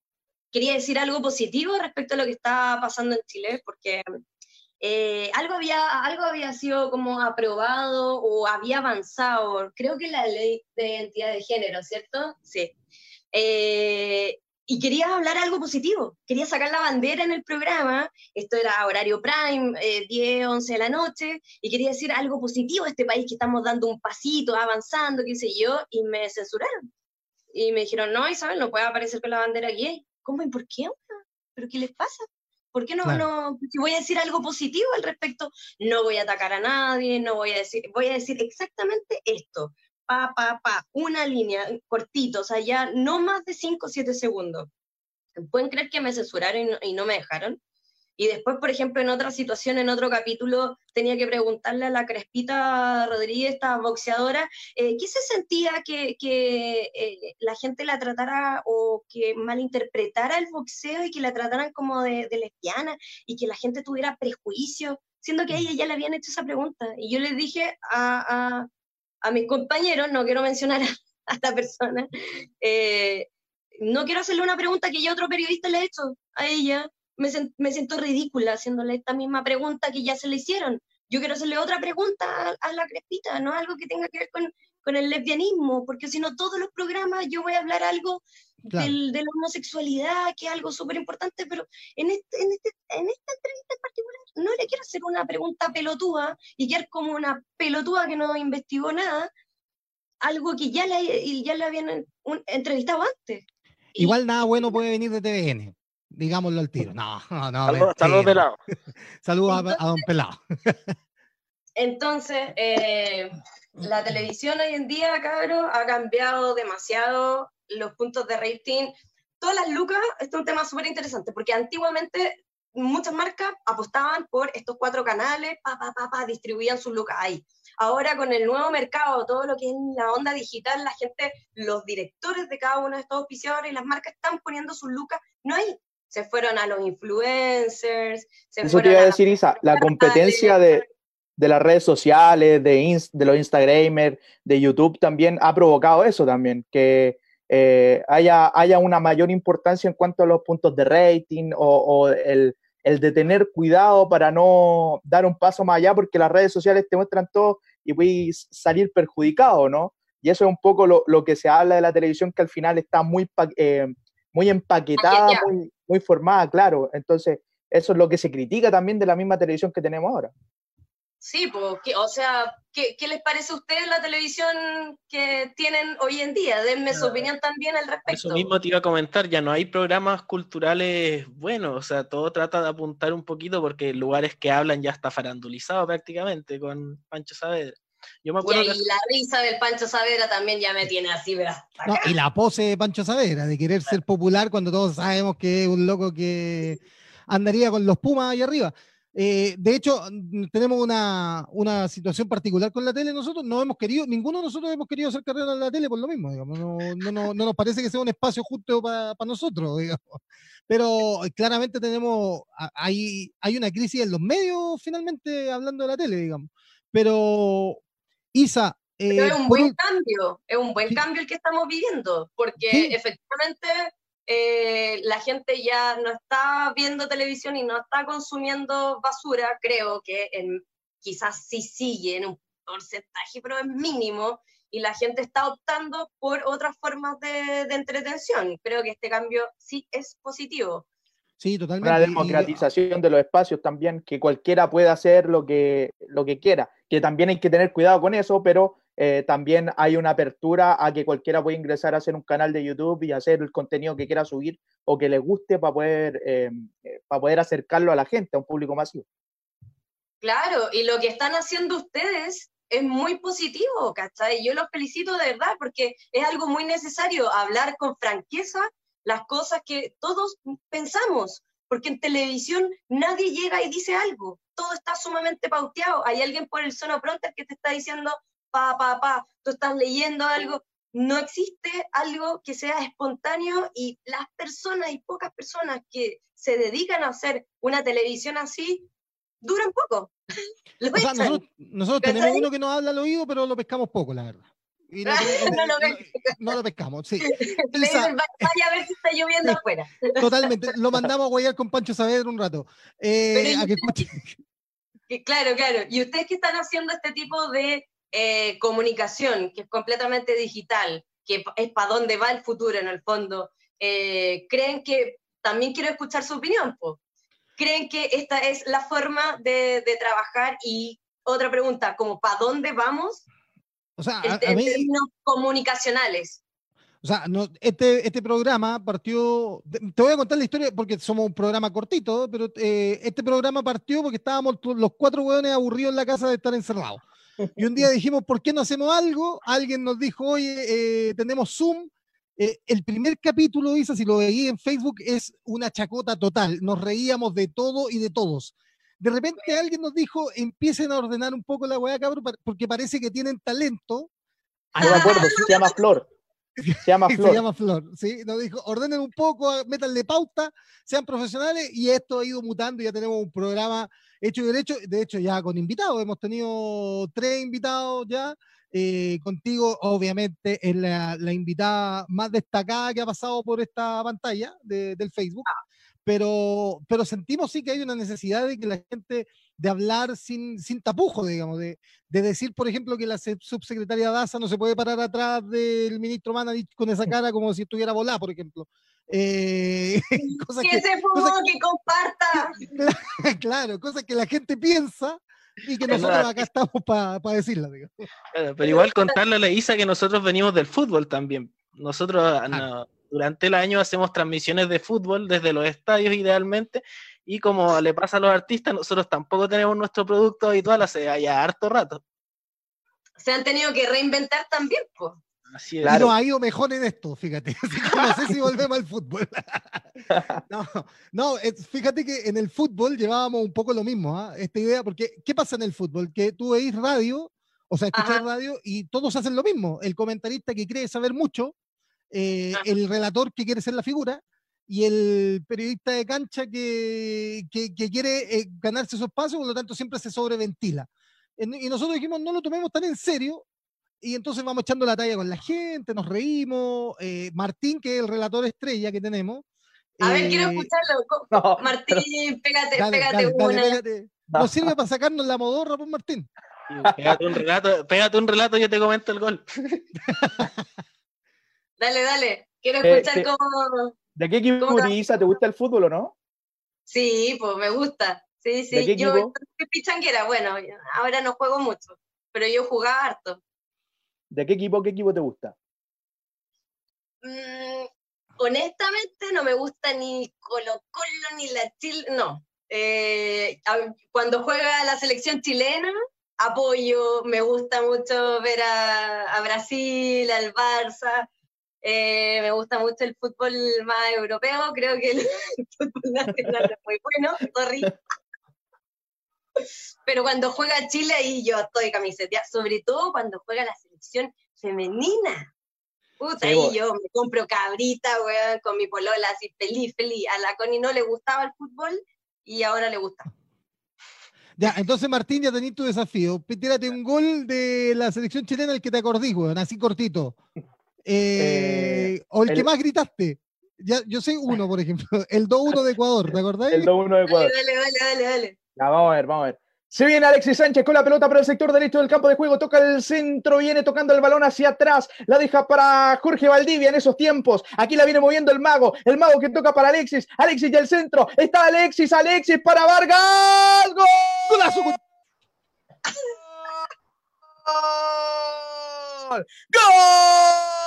D: quería decir algo positivo respecto a lo que estaba pasando en Chile, porque eh, algo, había, algo había sido como aprobado o había avanzado, creo que la ley de identidad de género, ¿cierto? Sí. Eh, y quería hablar algo positivo, quería sacar la bandera en el programa, esto era horario prime, 10, eh, 11 de la noche, y quería decir algo positivo a este país que estamos dando un pasito, avanzando, qué sé yo, y me censuraron. Y me dijeron, no, Isabel, no puede aparecer con la bandera gay. ¿Cómo y por qué? ¿Pero qué les pasa? ¿Por qué no, no, si voy a decir algo positivo al respecto, no voy a atacar a nadie, no voy a decir, voy a decir exactamente esto, pa, pa, pa, una línea, cortito, o sea, ya no más de 5 o 7 segundos. ¿Pueden creer que me censuraron y no, me dejaron? Y después, por ejemplo, en otra situación, en otro capítulo, tenía que preguntarle a la Crespita Rodríguez, esta boxeadora, eh, ¿qué se sentía que, eh, la gente la tratara o que malinterpretara el boxeo y que la trataran como de, lesbiana y que la gente tuviera prejuicios, siendo que a ella ya le habían hecho esa pregunta? Y yo le dije a, a mis compañeros, no quiero mencionar a, esta persona, eh, no quiero hacerle una pregunta que ya otro periodista le ha hecho a ella. Me, me, siento ridícula haciéndole esta misma pregunta que ya se le hicieron. Yo quiero hacerle otra pregunta a, la Crespita, no algo que tenga que ver con, con, el lesbianismo, porque si no, todos los programas yo voy a hablar algo del, de la homosexualidad, que es algo súper importante, pero en, este, en, este, en esta entrevista en particular no le quiero hacer una pregunta pelotúa y quedar como una pelotúa que no investigó nada, algo que ya le, ya le habían entrevistado antes.
A: Igual nada bueno puede venir de TVN, digámoslo al tiro. No, no, no.
B: Saludos, saludos pelado.
A: Saludos a, Don Pelado.
D: Entonces, eh, la televisión hoy en día, cabrón, ha cambiado demasiado los puntos de rating. Todas las lucas, esto es un tema súper interesante, porque antiguamente muchas marcas apostaban por estos cuatro canales, pa, pa, pa, pa, distribuían sus lucas ahí. Ahora con el nuevo mercado, todo lo que es la onda digital, la gente, los directores de cada uno de estos auspiciadores y las marcas están poniendo sus lucas, no hay. Se fueron a los influencers. Se
C: Eso te iba a decir, Isa, la competencia de, de las redes sociales, de, de los Instagramers, de YouTube también ha provocado eso también, que eh, haya, haya una mayor importancia en cuanto a los puntos de rating o, el, el, de tener cuidado para no dar un paso más allá porque las redes sociales te muestran todo y puedes salir perjudicado, ¿no? Y eso es un poco lo, lo, que se habla de la televisión que al final está muy, eh, muy empaquetada, muy, muy formada, claro. Entonces, eso es lo que se critica también de la misma televisión que tenemos ahora.
D: Sí, pues, o sea, ¿qué, ¿qué, les parece a ustedes la televisión que tienen hoy en día? Denme su opinión también al respecto.
B: Eso mismo te iba a comentar, ya no hay programas culturales buenos, o sea, todo trata de apuntar un poquito porque lugares que hablan ya está farandulizado prácticamente con Pancho Saavedra.
D: Yo me acuerdo y, la risa del Pancho Saavedra también ya me tiene así, ¿verdad?
A: No, y la pose de Pancho Saavedra, de querer ser popular cuando todos sabemos que es un loco que andaría con los Pumas ahí arriba. Eh, de hecho, tenemos una, una, situación particular con la tele. Nosotros no hemos querido, ninguno de nosotros hemos querido hacer carrera en la tele por lo mismo, digamos. No, no, no, no nos parece que sea un espacio justo para nosotros, digamos. Pero eh, claramente tenemos, hay, hay una crisis en los medios, finalmente, hablando de la tele, digamos. Pero, Isa.
D: Eh, es un buen cambio, es un buen cambio el que estamos viviendo, porque efectivamente eh, la gente ya no está viendo televisión y no está consumiendo basura, creo que en, quizás sí sigue en un porcentaje, pero es mínimo, y la gente está optando por otras formas de, de entretención. Creo que este cambio sí es positivo.
A: Sí, totalmente.
C: Una democratización de los espacios también, que cualquiera pueda hacer lo que, lo que quiera, que también hay que tener cuidado con eso, pero eh, también hay una apertura a que cualquiera pueda ingresar a hacer un canal de YouTube y hacer el contenido que quiera subir o que le guste para poder, eh, eh, para poder acercarlo a la gente, a un público masivo.
D: Claro, y lo que están haciendo ustedes es muy positivo, ¿cachai? Yo los felicito de verdad porque es algo muy necesario hablar con franqueza las cosas que todos pensamos, porque en televisión nadie llega y dice algo, todo está sumamente pauteado, hay alguien por el sonopronter que te está diciendo, pa, pa, pa, tú estás leyendo algo, no existe algo que sea espontáneo y las personas y pocas personas que se dedican a hacer una televisión así duran poco.
A: nosotros, tenemos uno que nos habla al oído, pero lo pescamos poco, la verdad. no, lo pescamos, sí.
D: vaya a ver si está lloviendo afuera.
A: Totalmente, lo mandamos a guayar con Pancho Saavedra un rato. Eh,
D: claro, claro. Y ustedes que están haciendo este tipo de eh, comunicación, que es completamente digital, que es para dónde va el futuro en el fondo, eh, ¿creen que, también quiero escuchar su opinión, ¿creen que esta es la forma de, de trabajar? Y otra pregunta, como ¿para dónde vamos?
A: O sea, en términos
D: comunicacionales.
A: O sea, no, este, este programa partió, te voy a contar la historia porque somos un programa cortito, pero eh, este programa partió porque estábamos los cuatro hueones aburridos en la casa de estar encerrados. Y un día dijimos, ¿por qué no hacemos algo? Alguien nos dijo, oye, eh, tenemos Zoom. Eh, el primer capítulo, Isa, si lo veí en Facebook, es una chacota total. Nos reíamos de todo y de todos de repente alguien nos dijo, empiecen a ordenar un poco la weá, cabrón, porque parece que tienen talento.
C: Ah, no me acuerdo, se llama Flor. Se llama Flor.
A: se llama Flor, sí. Nos dijo, ordenen un poco, métanle pauta, sean profesionales, y esto ha ido mutando, ya tenemos un programa hecho y derecho, de hecho ya con invitados, hemos tenido tres invitados ya, eh, contigo obviamente es la, invitada más destacada que ha pasado por esta pantalla del Facebook. Ah pero, pero sentimos sí que hay una necesidad de que la gente, de hablar sin, sin tapujo, digamos, de, de decir, por ejemplo, que la subsecretaria Daza no se puede parar atrás del ministro Manadich con esa cara como si estuviera volada, por ejemplo.
D: Eh, que, se fumó, que, comparta.
A: Claro, cosas que la gente piensa y que nosotros acá estamos para decirla. Digamos.
B: pero igual contarle a la Isa que nosotros venimos del fútbol también. Nosotros ah durante el año hacemos transmisiones de fútbol desde los estadios idealmente y como le pasa a los artistas, nosotros tampoco tenemos nuestro producto habitual hace ya harto rato.
D: Se han tenido que reinventar también, pues.
A: Así es. Claro. ha ido mejor en esto, fíjate. no sé si volvemos al fútbol. no, no, fíjate que en el fútbol llevábamos un poco lo mismo, ¿ah? esta idea, porque ¿qué pasa en el fútbol? Que tú veis radio, o sea, escuchas radio y todos hacen lo mismo. El comentarista que cree saber mucho eh, el relator que quiere ser la figura y el periodista de cancha que, que, quiere eh, ganarse su espacio, por lo tanto siempre se sobreventila. y nosotros dijimos, no lo tomemos tan en serio, y entonces vamos echando la talla con la gente, nos reímos. Eh, Martín, que es el relator estrella que tenemos.
D: A ver, quiero escucharlo. Martín, pégate, pégate una.
A: No sirve para sacarnos la modorra, pues Martín.
B: Pégate un relato, pégate un relato y yo te comento el gol.
D: Dale, dale. Quiero eh, escuchar cómo.
C: ¿De qué equipo utiliza? ¿Te gusta el fútbol o no?
D: Sí, pues me gusta. Sí, sí. yo soy pichanguera, bueno, ahora no juego mucho, pero yo jugaba harto.
C: ¿De qué equipo, qué equipo te gusta?
D: Mm, honestamente no me gusta ni Colo Colo ni la Chile, no. Eh, cuando juega la selección chilena, apoyo, me gusta mucho ver a, a Brasil, al Barça, eh, me gusta mucho el fútbol más europeo, creo que el, fútbol nacional es muy bueno, sorry. Pero cuando juega Chile ahí yo estoy camiseta, sobre todo cuando juega la selección femenina. Puta, ahí yo me compro cabrita, weón, con mi polola así feliz, feliz. A la Connie no le gustaba el fútbol y ahora le gusta.
A: Ya, entonces Martín, ya tenés tu desafío. Tírate un gol de la selección chilena el que te acordís, weón, así cortito. Eh, eh, o el, que más gritaste. Ya, yo sé uno, por ejemplo, el 2-1 de Ecuador, ¿te acordáis?
C: El 2-1 de Ecuador.
D: Dale, dale, dale, dale.
C: Ya, vamos a ver, vamos a ver. Se viene Alexis Sánchez con la pelota para el sector derecho del campo de juego, toca el centro, viene tocando el balón hacia atrás, la deja para Jorge Valdivia en esos tiempos. Aquí la viene moviendo el mago, el mago que toca para Alexis, Alexis y el centro, está Alexis, Alexis para Vargas. ¡Gol! ¡Golazo! ¡Gol!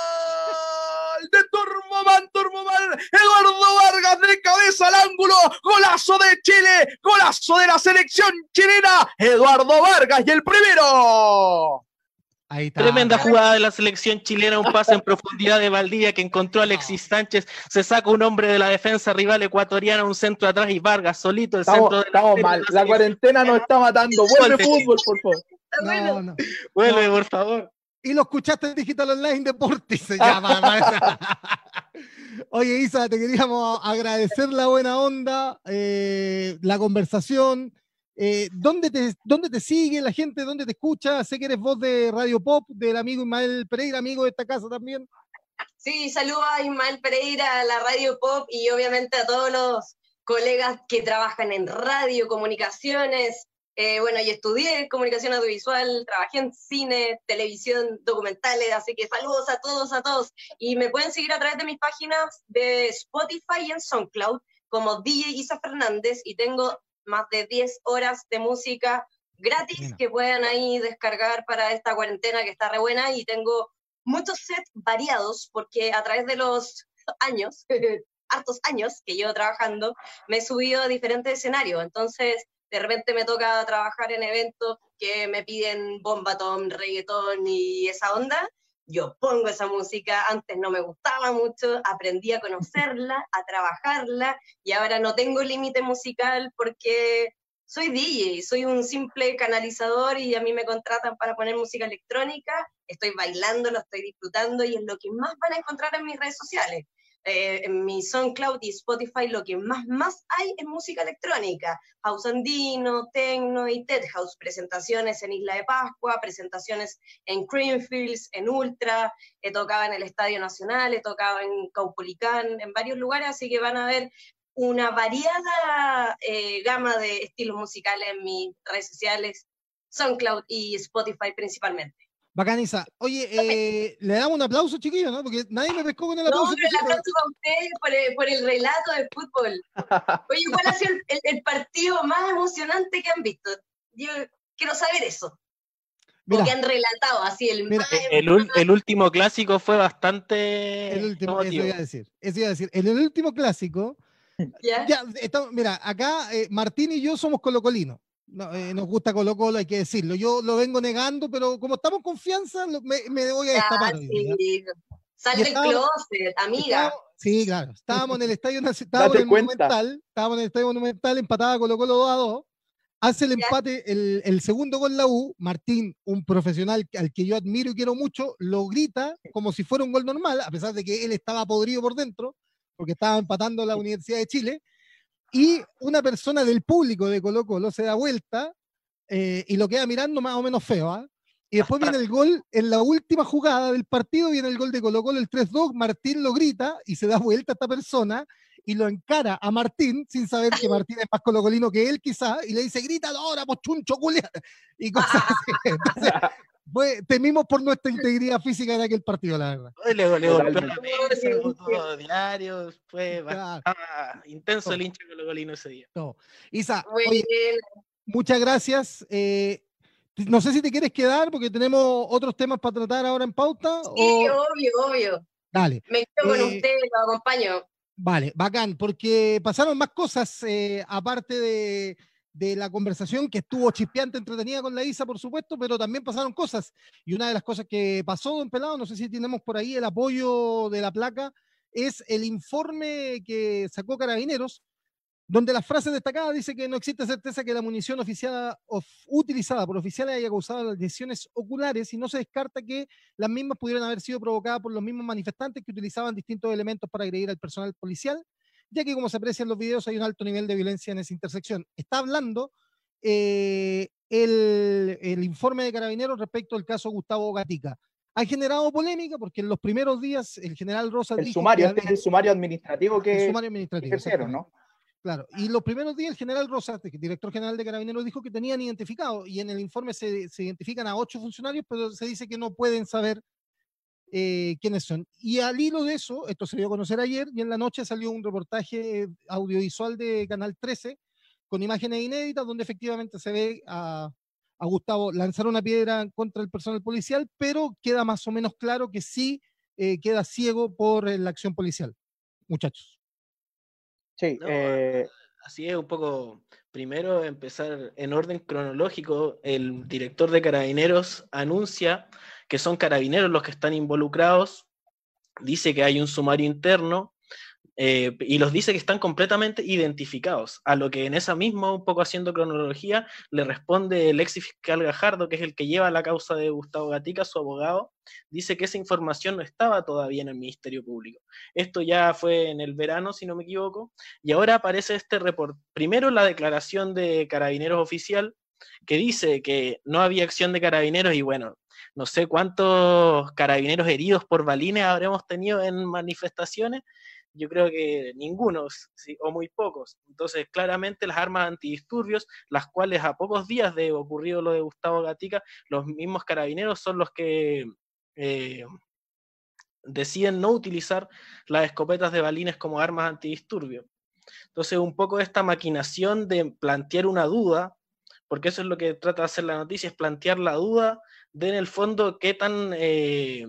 C: Turmoman, Turmoman, Eduardo Vargas de cabeza al ángulo, golazo de Chile, golazo de la selección chilena, Eduardo Vargas y el primero.
B: Ahí está. Tremenda jugada de la selección chilena, un pase en profundidad de Valdivia que encontró a Alexis Sánchez, se saca un hombre de la defensa rival ecuatoriana, un centro atrás y Vargas solito el centro de
C: Estamos mal, la, cuarentena nos está matando, vuelve fútbol, por favor.
B: No, no. Vuelve, por favor.
A: Y lo escuchaste en Digital Online Deportes, se llama. Oye, Isa, te queríamos agradecer la buena onda, eh, la conversación. Eh, ¿dónde, te, ¿Dónde te sigue la gente? ¿Dónde te escucha? Sé que eres voz de Radio Pop, del amigo Ismael Pereira, amigo de esta casa también.
D: Sí, saludo a Ismael Pereira, a la Radio Pop y obviamente a todos los colegas que trabajan en radio, comunicaciones, eh, bueno, y estudié comunicación audiovisual, trabajé en cine, televisión, documentales, así que saludos a todos, a todos. Y me pueden seguir a través de mis páginas de Spotify y en SoundCloud como DJ Isa Fernández y tengo más de 10 horas de música gratis que puedan ahí descargar para esta cuarentena que está re buena y tengo muchos sets variados porque a través de los años, hartos años que llevo trabajando, me he subido a diferentes escenarios. Entonces, de repente me toca trabajar en eventos que me piden bombatón, reggaetón y esa onda, yo pongo esa música, antes no me gustaba mucho, aprendí a conocerla, a trabajarla y ahora no tengo límite musical porque soy DJ, soy un simple canalizador y a mí me contratan para poner música electrónica, estoy bailando, lo estoy disfrutando y es lo que más van a encontrar en mis redes sociales. Eh, en mi SoundCloud y Spotify lo que más, más hay es música electrónica, house andino, techno y Ted House, presentaciones en Isla de Pascua, presentaciones en Creamfields, en Ultra, he tocado en el Estadio Nacional, he tocado en Caupolicán, en varios lugares, así que van a ver una variada eh, gama de estilos musicales en mis redes sociales, SoundCloud y Spotify principalmente.
A: Bacaniza. Oye, eh, le damos un aplauso, chiquillos, ¿no? Porque nadie me pescó con el aplauso.
D: No, pero el aplauso a ustedes por el, por el relato del fútbol. Oye, ¿cuál ha sido el, partido más emocionante que han visto? Yo quiero saber eso. Porque han relatado así el
B: el, el, último clásico fue bastante.
A: El último, eso iba a decir. Eso iba a decir. En el último clásico. ¿Ya? ya mira, acá eh, Martín y yo somos colocolinos. No, eh, nos gusta Colo Colo, hay que decirlo. Yo lo vengo negando, pero como estamos en confianza, me, me voy a destapar.
D: sí. Sal del closet, amiga.
A: sí, claro. Estábamos en el estadio estábamos en el Monumental, estábamos en el estadio Monumental, empatada Colo Colo 2 a 2. Hace el empate, el, el, segundo gol la U. Martín, un profesional al que yo admiro y quiero mucho, lo grita como si fuera un gol normal, a pesar de que él estaba podrido por dentro, porque estaba empatando la Universidad de Chile y una persona del público de Colo Colo se da vuelta eh, y lo queda mirando más o menos feo. ¿ah? Y después viene el gol, en la última jugada del partido viene el gol de Colo Colo, el 3-2, Martín lo grita y se da vuelta a esta persona y lo encara a Martín sin saber que Martín es más colocolino que él quizá y le dice, grítalo ahora, pues chuncho, culia, y cosas así. Entonces, temimos por nuestra integridad física en aquel partido, la verdad.
B: Le, le diario, fue intenso el hincha colino ese día.
A: Isa, muchas gracias. Eh, no sé si te quieres quedar porque tenemos otros temas para tratar ahora en pauta.
D: Sí, obvio, obvio.
A: Dale.
D: Me quedo con eh, usted, lo acompaño.
A: Vale, bacán, porque pasaron más cosas eh, aparte de de la conversación que estuvo chispeante, entretenida con la Isa, por supuesto, pero también pasaron cosas. Y una de las cosas que pasó, don Pelado, no sé si tenemos por ahí el apoyo de la placa, es el informe que sacó Carabineros, donde la frase destacada dice que no existe certeza que la munición oficial, utilizada por oficiales haya causado lesiones oculares y no se descarta que las mismas pudieran haber sido provocadas por los mismos manifestantes que utilizaban distintos elementos para agredir al personal policial ya que como se aprecia en los videos hay un alto nivel de violencia en esa intersección. Está hablando eh, el, el, informe de carabineros respecto al caso Gustavo Gatica. Ha generado polémica porque en los primeros días el general Rosa...
C: El sumario, este es el sumario administrativo que...
A: El sumario administrativo.
C: ¿no?
A: Claro, y los primeros días el general Rosas, director general de Carabineros, dijo que tenían identificado y en el informe se, se identifican a ocho funcionarios, pero se dice que no pueden saber eh, quiénes son. Y al hilo de eso, esto se dio a conocer ayer y en la noche salió un reportaje audiovisual de Canal 13 con imágenes inéditas donde efectivamente se ve a, a Gustavo lanzar una piedra contra el personal policial, pero queda más o menos claro que sí eh, queda ciego por la acción policial. Muchachos.
B: Sí. Eh, así es un poco, primero empezar en orden cronológico, el director de carabineros anuncia que son carabineros los que están involucrados, dice que hay un sumario interno eh, y los dice que están completamente identificados, a lo que en esa misma, un poco haciendo cronología, le responde el ex fiscal Gajardo, que es el que lleva la causa de Gustavo Gatica, su abogado, dice que esa información no estaba todavía en el Ministerio Público. Esto ya fue en el verano, si no me equivoco, y ahora aparece este reporte, primero la declaración de carabineros oficial, que dice que no había acción de carabineros y bueno, no sé cuántos carabineros heridos por balines habremos tenido en manifestaciones, yo creo que ninguno o muy pocos. Entonces, claramente las armas antidisturbios, las cuales a pocos días de ocurrido lo de Gustavo Gatica, los mismos carabineros son los que eh, deciden no utilizar las escopetas de balines como armas antidisturbios. Entonces, un poco esta maquinación de plantear una duda, porque eso es lo que trata de hacer la noticia, es plantear la duda de en el fondo qué tan... Eh,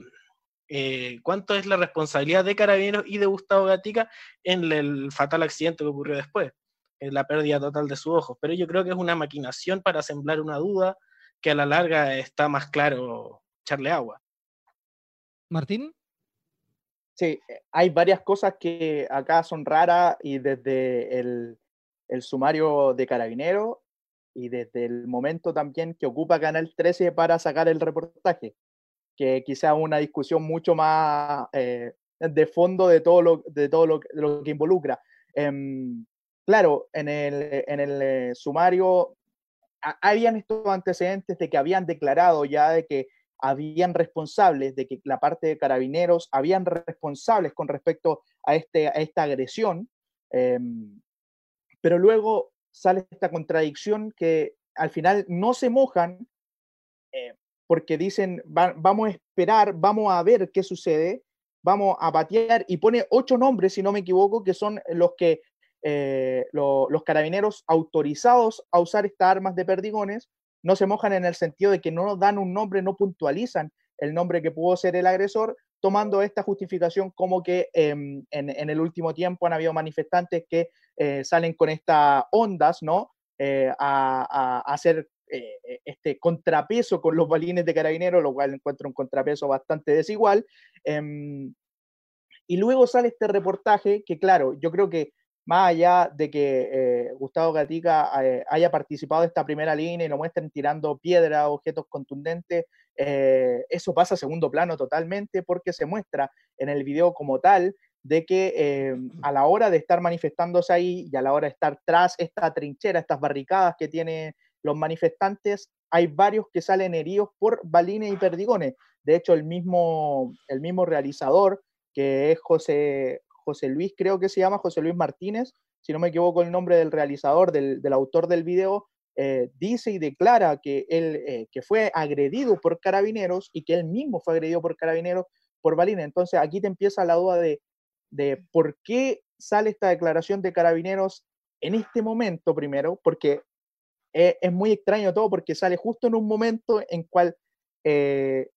B: eh, cuánto es la responsabilidad de Carabineros y de Gustavo Gatica en el fatal accidente que ocurrió después, en la pérdida total de sus ojos. Pero yo creo que es una maquinación para sembrar una duda que a la larga está más claro echarle agua.
A: Martín.
C: Sí, hay varias cosas que acá son raras y desde el, el sumario de Carabineros y desde el momento también que ocupa Canal 13 para sacar el reportaje que quizá una discusión mucho más eh, de fondo de todo lo, de todo lo, lo que involucra. Em, claro, en el, en el eh, sumario habían estos antecedentes de que habían declarado ya de que habían responsables, de que la parte de carabineros habían responsables con respecto a, este, a esta agresión, em, pero luego sale esta contradicción que al final no se mojan eh, porque dicen, vamos a esperar, vamos a ver qué sucede, vamos a patear, y pone ocho nombres, si no me equivoco, que son los que eh, los carabineros autorizados a usar estas armas de perdigones, no se mojan en el sentido de que no nos dan un nombre, no puntualizan el nombre que pudo ser el agresor, tomando esta justificación como que em, en, el último tiempo han habido manifestantes que eh, salen con estas ondas, ¿no? Eh, a, a, hacer eh, eh, este contrapeso con los balines de carabineros, lo cual encuentro un contrapeso bastante desigual. Em, y luego sale este reportaje que, claro, yo creo que más allá de que eh, Gustavo Gatica haya participado de esta primera línea y lo muestren tirando piedra, objetos contundentes, eso pasa a segundo plano totalmente porque se muestra en el video como tal de que em, a la hora de estar manifestándose ahí y a la hora de estar tras esta trinchera, estas barricadas que tiene los manifestantes, hay varios que salen heridos por balines y perdigones. De hecho, el mismo, el mismo realizador, que es José, José Luis, creo que se llama José Luis Martínez, si no me equivoco el nombre del realizador, del, autor del video, eh, dice y declara que él eh, que fue agredido por carabineros y que él mismo fue agredido por carabineros por balines. Entonces aquí te empieza la duda de, de por qué sale esta declaración de carabineros en este momento primero, porque es, muy extraño todo porque sale justo en un momento en cual eh,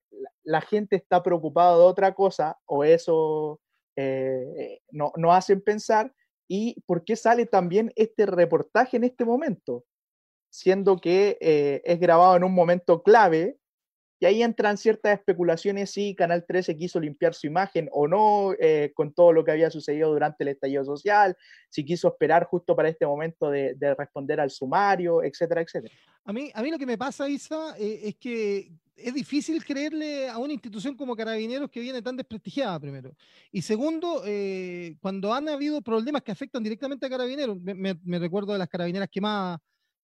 C: la, gente está preocupada de otra cosa o eso eh, no, no hacen pensar y por qué sale también este reportaje en este momento, siendo que eh, es grabado en un momento clave y ahí entran ciertas especulaciones si Canal 13 quiso limpiar su imagen o no eh, con todo lo que había sucedido durante el estallido social, si quiso esperar justo para este momento de, responder al sumario, etcétera, etcétera.
A: A mí, a mí lo que me pasa, Isa, eh, es que es difícil creerle a una institución como Carabineros que viene tan desprestigiada, primero. Y segundo, eh, cuando han habido problemas que afectan directamente a Carabineros, me, me recuerdo de las carabineras quemadas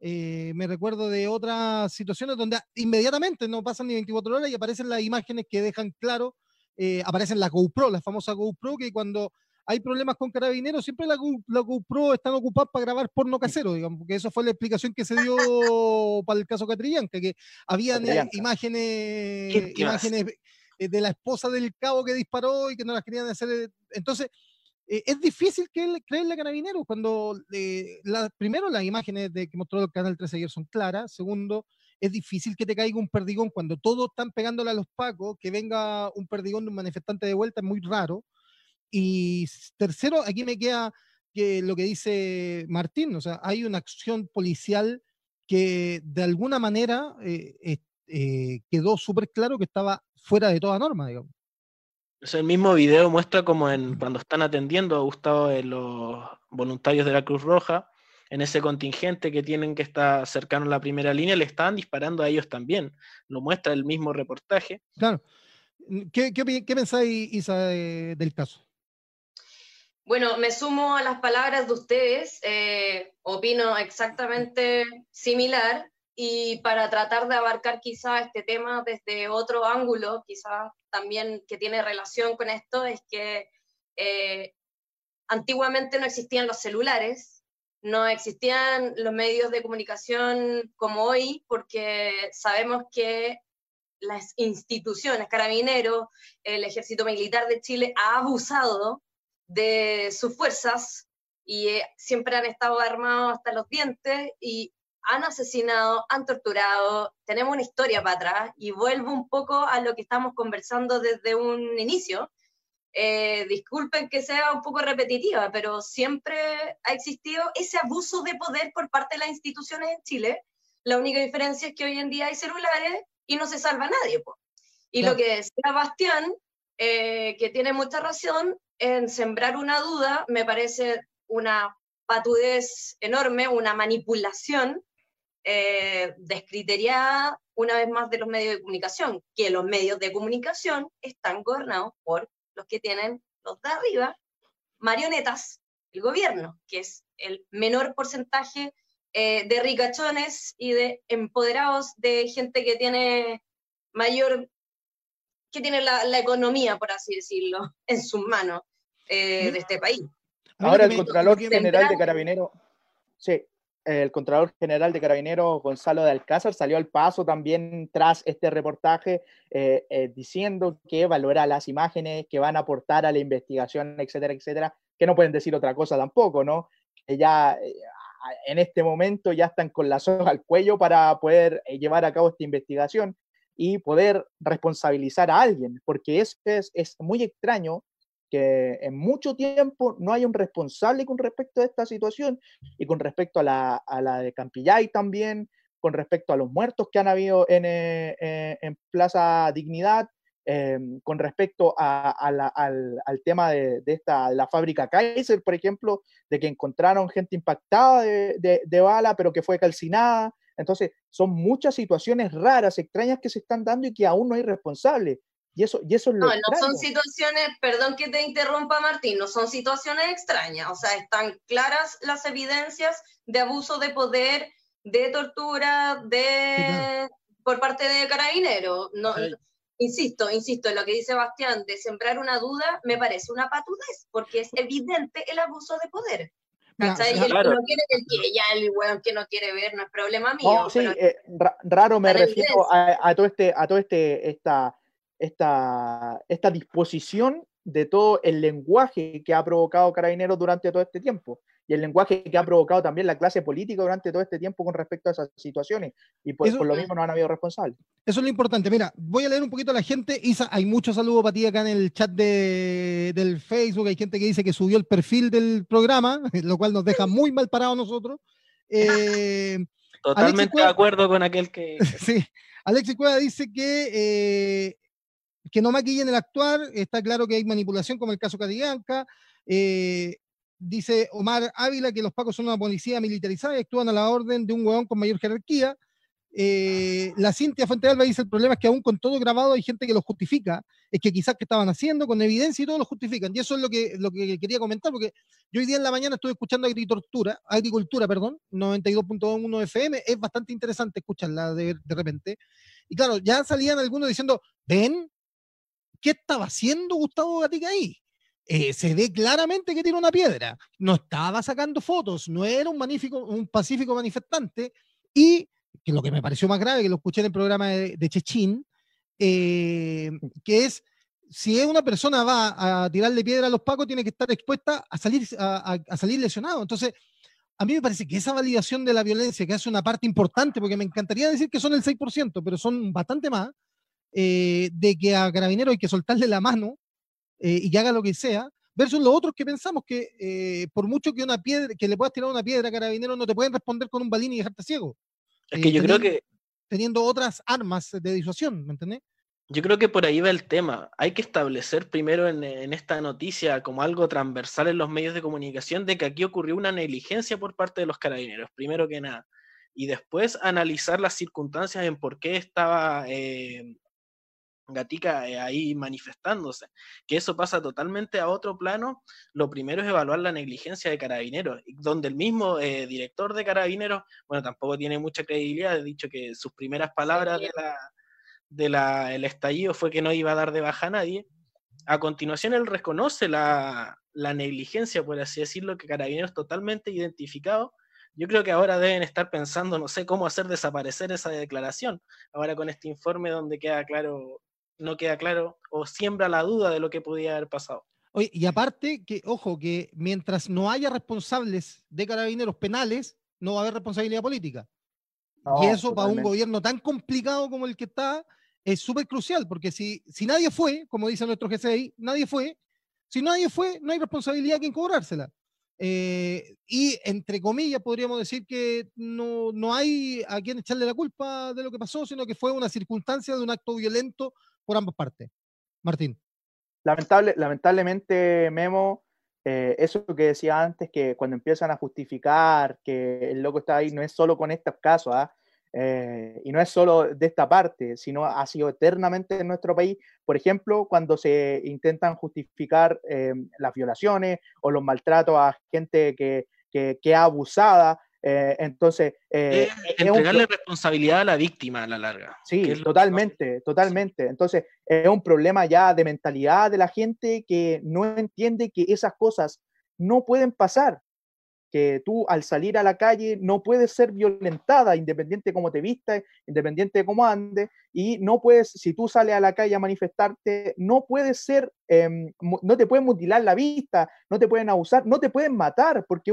A: eh, me recuerdo de otras situaciones donde inmediatamente no pasan ni 24 horas y aparecen las imágenes que dejan claro, eh, aparecen las GoPro, la famosa GoPro, que cuando hay problemas con carabineros, siempre la, GoPro están ocupadas para grabar porno casero, digamos, porque eso fue la explicación que se dio para el caso Catrillanca, que habían eh, imágenes, imágenes eh, de la esposa del cabo que disparó y que no las querían hacer. Eh, es difícil que creerle a carabineros cuando, la, primero, las imágenes de, que mostró el canal 13 ayer son claras, segundo, es difícil que te caiga un perdigón cuando todos están pegándole a los pacos, que venga un perdigón de un manifestante de vuelta es muy raro. Y tercero, aquí me queda que lo que dice Martín, o sea, hay una acción policial que de alguna manera eh, eh, quedó súper claro que estaba fuera de toda norma, digamos.
B: El mismo video muestra como en, cuando están atendiendo a Gustavo los voluntarios de la Cruz Roja, en ese contingente que tienen que estar cercano a la primera línea, le estaban disparando a ellos también. Lo muestra el mismo reportaje.
A: Claro. ¿Qué, qué, pensáis, Isa, del caso?
D: Bueno, me sumo a las palabras de ustedes, eh, opino exactamente similar y para tratar de abarcar quizá este tema desde otro ángulo, quizá también que tiene relación con esto, es que eh, antiguamente no existían los celulares, no existían los medios de comunicación como hoy, porque sabemos que las instituciones, Carabineros, el Ejército Militar de Chile ha abusado de sus fuerzas y eh, siempre han estado armados hasta los dientes y han asesinado, han torturado, tenemos una historia para atrás y vuelvo un poco a lo que estamos conversando desde un inicio, eh, disculpen que sea un poco repetitiva, pero siempre ha existido ese abuso de poder por parte de las instituciones en Chile. La única diferencia es que hoy en día hay celulares y no se salva a nadie. Y lo que decía Bastián, eh, que tiene mucha razón, en sembrar una duda, me parece una patudez enorme, una manipulación eh, descriteriada una vez más de los medios de comunicación, que los medios de comunicación están gobernados por los que tienen los de arriba, marionetas, el gobierno, que es el menor porcentaje eh, de ricachones y de empoderados, de gente que tiene mayor, que tiene la, economía, por así decirlo, en sus manos eh, de este país.
C: Ahora el Contralor General de Carabineros, sí, el Contralor General de Carabineros, Gonzalo de Alcázar, salió al paso también tras este reportaje eh, eh, diciendo que valora las imágenes que van a aportar a la investigación, etcétera, etcétera, que no pueden decir otra cosa tampoco, ¿no? Ya eh, en este momento ya están con la soga al cuello para poder llevar a cabo esta investigación y poder responsabilizar a alguien, porque es, es, es muy extraño que en mucho tiempo no hay un responsable con respecto a esta situación y con respecto a la, a la de Campillay también, con respecto a los muertos que han habido en, eh, eh, en Plaza Dignidad, eh, con respecto a, al, al, tema de, de, esta, la fábrica Kaiser, por ejemplo, de que encontraron gente impactada de, de, bala, pero que fue calcinada. Entonces, son muchas situaciones raras, extrañas que se están dando y que aún no hay responsable. Y eso, y eso es lo
D: No, no son situaciones, perdón que te interrumpa Martín, no son situaciones extrañas, o sea, están claras las evidencias de abuso de poder, de tortura, de por parte de carabineros. No, Insisto, insisto, en lo que dice Bastián, de sembrar una duda, me parece una patudez, porque es evidente el abuso de poder. El, que no quiere, el que ya el weón que no quiere ver no es problema mío.
C: sí, eh, raro me refiero a, a, todo este, a todo este, esta, esta, esta disposición de todo el lenguaje que ha provocado Carabineros durante todo este tiempo y el lenguaje que ha provocado también la clase política durante todo este tiempo con respecto a esas situaciones. Y por, por lo mismo no han habido responsables.
A: Eso es lo importante. Mira, voy a leer un poquito a la gente. Isa, hay muchos saludos para ti acá en el chat de, del Facebook. Hay gente que dice que subió el perfil del programa, lo cual nos deja muy mal parados nosotros.
B: Eh, Totalmente de acuerdo con aquel que...
A: sí. Alexis Cueva dice que eh, que no maquillen el actuar, está claro que hay manipulación como el caso Catiganca, eh, dice Omar Ávila que los pacos son una policía militarizada y actúan a la orden de un hueón con mayor jerarquía. Eh, la Cintia Fuentealba dice el problema es que aún con todo grabado hay gente que lo justifica, es que quizás que estaban haciendo con evidencia y todo lo justifican. Y eso es lo que, lo que quería comentar, porque yo hoy día en la mañana estuve escuchando agricultura, agricultura, perdón, 92.1 FM, es bastante interesante escucharla de repente. Y claro, ya salían algunos diciendo, ven, ¿qué estaba haciendo Gustavo Gatica ahí? eh, se ve claramente que tiene una piedra. No estaba sacando fotos, no era un, pacífico manifestante. Y lo que me pareció más grave, que lo escuché en el programa de, Chechín, eh, que es, si una persona va a tirarle piedra a los pacos, tiene que estar expuesta a salir, a, salir lesionado. Entonces, a mí me parece que esa validación de la violencia, que hace una parte importante, porque me encantaría decir que son el 6%, pero son bastante más, eh, de que a Carabinero hay que soltarle la mano eh, y que haga lo que sea, versus los otros que pensamos que por mucho que una piedra, que le puedas tirar una piedra a Carabinero, no te pueden responder con un balín y dejarte ciego.
B: Es que yo creo que...
A: Teniendo otras armas de disuasión, ¿me entendés?
B: Yo creo que por ahí va el tema. Hay que establecer primero en, esta noticia como algo transversal en los medios de comunicación de que aquí ocurrió una negligencia por parte de los carabineros, primero que nada. Y después analizar las circunstancias en por qué estaba eh, Gatica eh, ahí manifestándose, que eso pasa totalmente a otro plano, lo primero es evaluar la negligencia de carabineros, donde el mismo eh, director de carabineros, bueno, tampoco tiene mucha credibilidad, he dicho que sus primeras palabras de la, de la, el estallido fue que no iba a dar de baja a nadie. A continuación, él reconoce la, la negligencia, por así decirlo, que carabineros totalmente identificado yo creo que ahora deben estar pensando, no sé, cómo hacer desaparecer esa declaración. Ahora con este informe donde queda claro no queda claro o siembra la duda de lo que podía haber pasado.
A: Oye, y aparte, que, ojo, que mientras no haya responsables de carabineros penales, no va a haber responsabilidad política. y eso para un gobierno tan complicado como el que está es súper crucial, porque si, si nadie fue, como dice nuestro GCI, nadie fue, si nadie fue, no hay responsabilidad que cobrársela. Eh, y entre comillas podríamos decir que no, no hay a quien echarle la culpa de lo que pasó, sino que fue una circunstancia de un acto violento por ambas partes. Martín.
C: Lamentable, lamentablemente, Memo, eh, eso que decía antes, que cuando empiezan a justificar que el loco está ahí, no es solo con estos casos, ¿ah? eh, y no es solo de esta parte, sino ha sido eternamente en nuestro país. Por ejemplo, cuando se intentan justificar eh, las violaciones o los maltratos a gente que, que, que abusada, eh, entonces...
B: Eh, entregarle responsabilidad a la víctima a la larga.
C: Sí, totalmente, totalmente. Entonces, es un problema ya de mentalidad de la gente que no entiende que esas cosas no pueden pasar que tú al salir a la calle no puedes ser violentada, independiente de cómo te vistas, independiente de cómo andes, y no puedes, si tú sales a la calle a manifestarte, no puedes ser, em, no te pueden mutilar la vista, no te pueden abusar, no te pueden matar, porque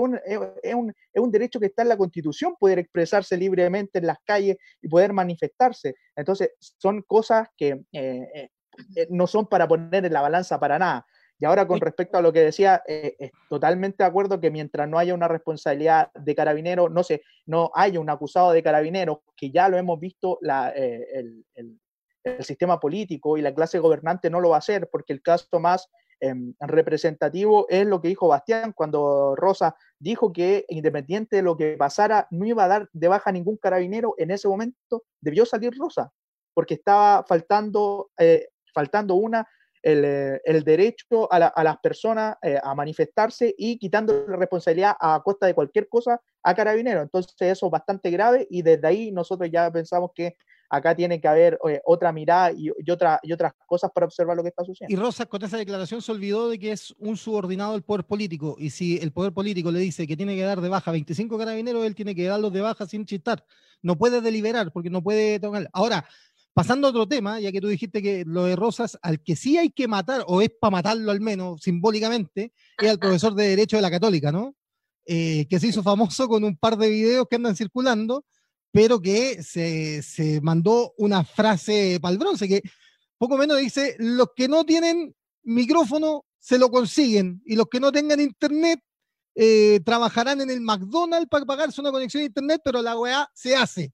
C: es, un, derecho que está en la Constitución poder expresarse libremente en las calles y poder manifestarse. Entonces, son cosas que eh, eh, no son para poner en la balanza para nada. Y ahora con respecto a lo que decía, eh, totalmente de acuerdo que mientras no haya una responsabilidad de carabinero, no sé, no haya un acusado de carabinero, que ya lo hemos visto, la, eh, el, el, sistema político y la clase gobernante no lo va a hacer, porque el caso más em, representativo es lo que dijo Bastián cuando Rosa dijo que independiente de lo que pasara, no iba a dar de baja ningún carabinero, en ese momento debió salir Rosa, porque estaba faltando, eh, faltando una eh, el, derecho a, las personas eh, a manifestarse y quitando la responsabilidad a costa de cualquier cosa a carabineros. Entonces eso es bastante grave y desde ahí nosotros ya pensamos que acá tiene que haber eh, otra mirada y, otra, y otras cosas para observar lo que está sucediendo.
A: Y Rosa con esa declaración se olvidó de que es un subordinado del poder político y si el poder político le dice que tiene que dar de baja 25 carabineros, él tiene que darlos de baja sin chistar. No puede deliberar porque no puede tomar. Ahora, Pasando a otro tema, ya que tú dijiste que lo de Rosas, al que sí hay que matar, o es para matarlo al menos simbólicamente, es al profesor de Derecho de la Católica, ¿no? Eh, que se hizo famoso con un par de videos que andan circulando, pero que se, se mandó una frase para el bronce, que poco menos dice, los que no tienen micrófono se lo consiguen, y los que no tengan internet eh, trabajarán en el McDonald's para pagarse una conexión a internet, pero la OEA se hace.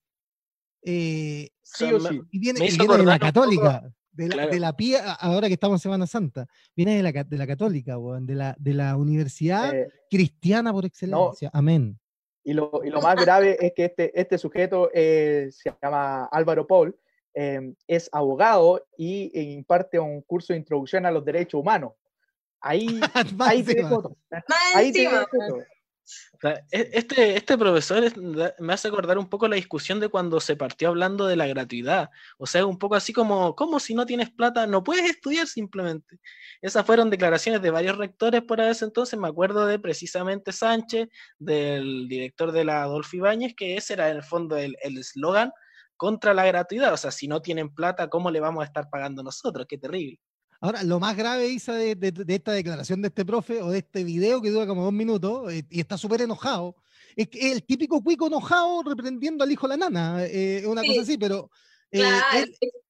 A: Eh, sí o sí. Y viene, de la católica, de la, de la, pía, ahora que estamos en Semana Santa, viene de la, de la católica, de, la, de la universidad eh, cristiana por excelencia. Amén.
C: Y lo, y lo, más grave es que este, este sujeto eh, se llama Álvaro Paul, es abogado y e imparte un curso de introducción a los derechos humanos. Ahí, ahí, ahí
B: E, este, este profesor me hace acordar un poco la discusión de cuando se partió hablando de la gratuidad. O sea, un poco así como, ¿cómo si no tienes plata no puedes estudiar simplemente? Esas fueron declaraciones de varios rectores por ese entonces. Me acuerdo de precisamente Sánchez, del director de la Adolfo Ibáñez, que ese era en el fondo el eslogan contra la gratuidad. O sea, si no tienen plata, ¿cómo le vamos a estar pagando nosotros? Qué terrible.
A: Ahora, lo más grave, Isa, de, esta declaración de este profe o de este video que dura como dos minutos eh, y está súper enojado, es que el típico cuico enojado reprendiendo al hijo de la nana, eh, una cosa así, pero eh,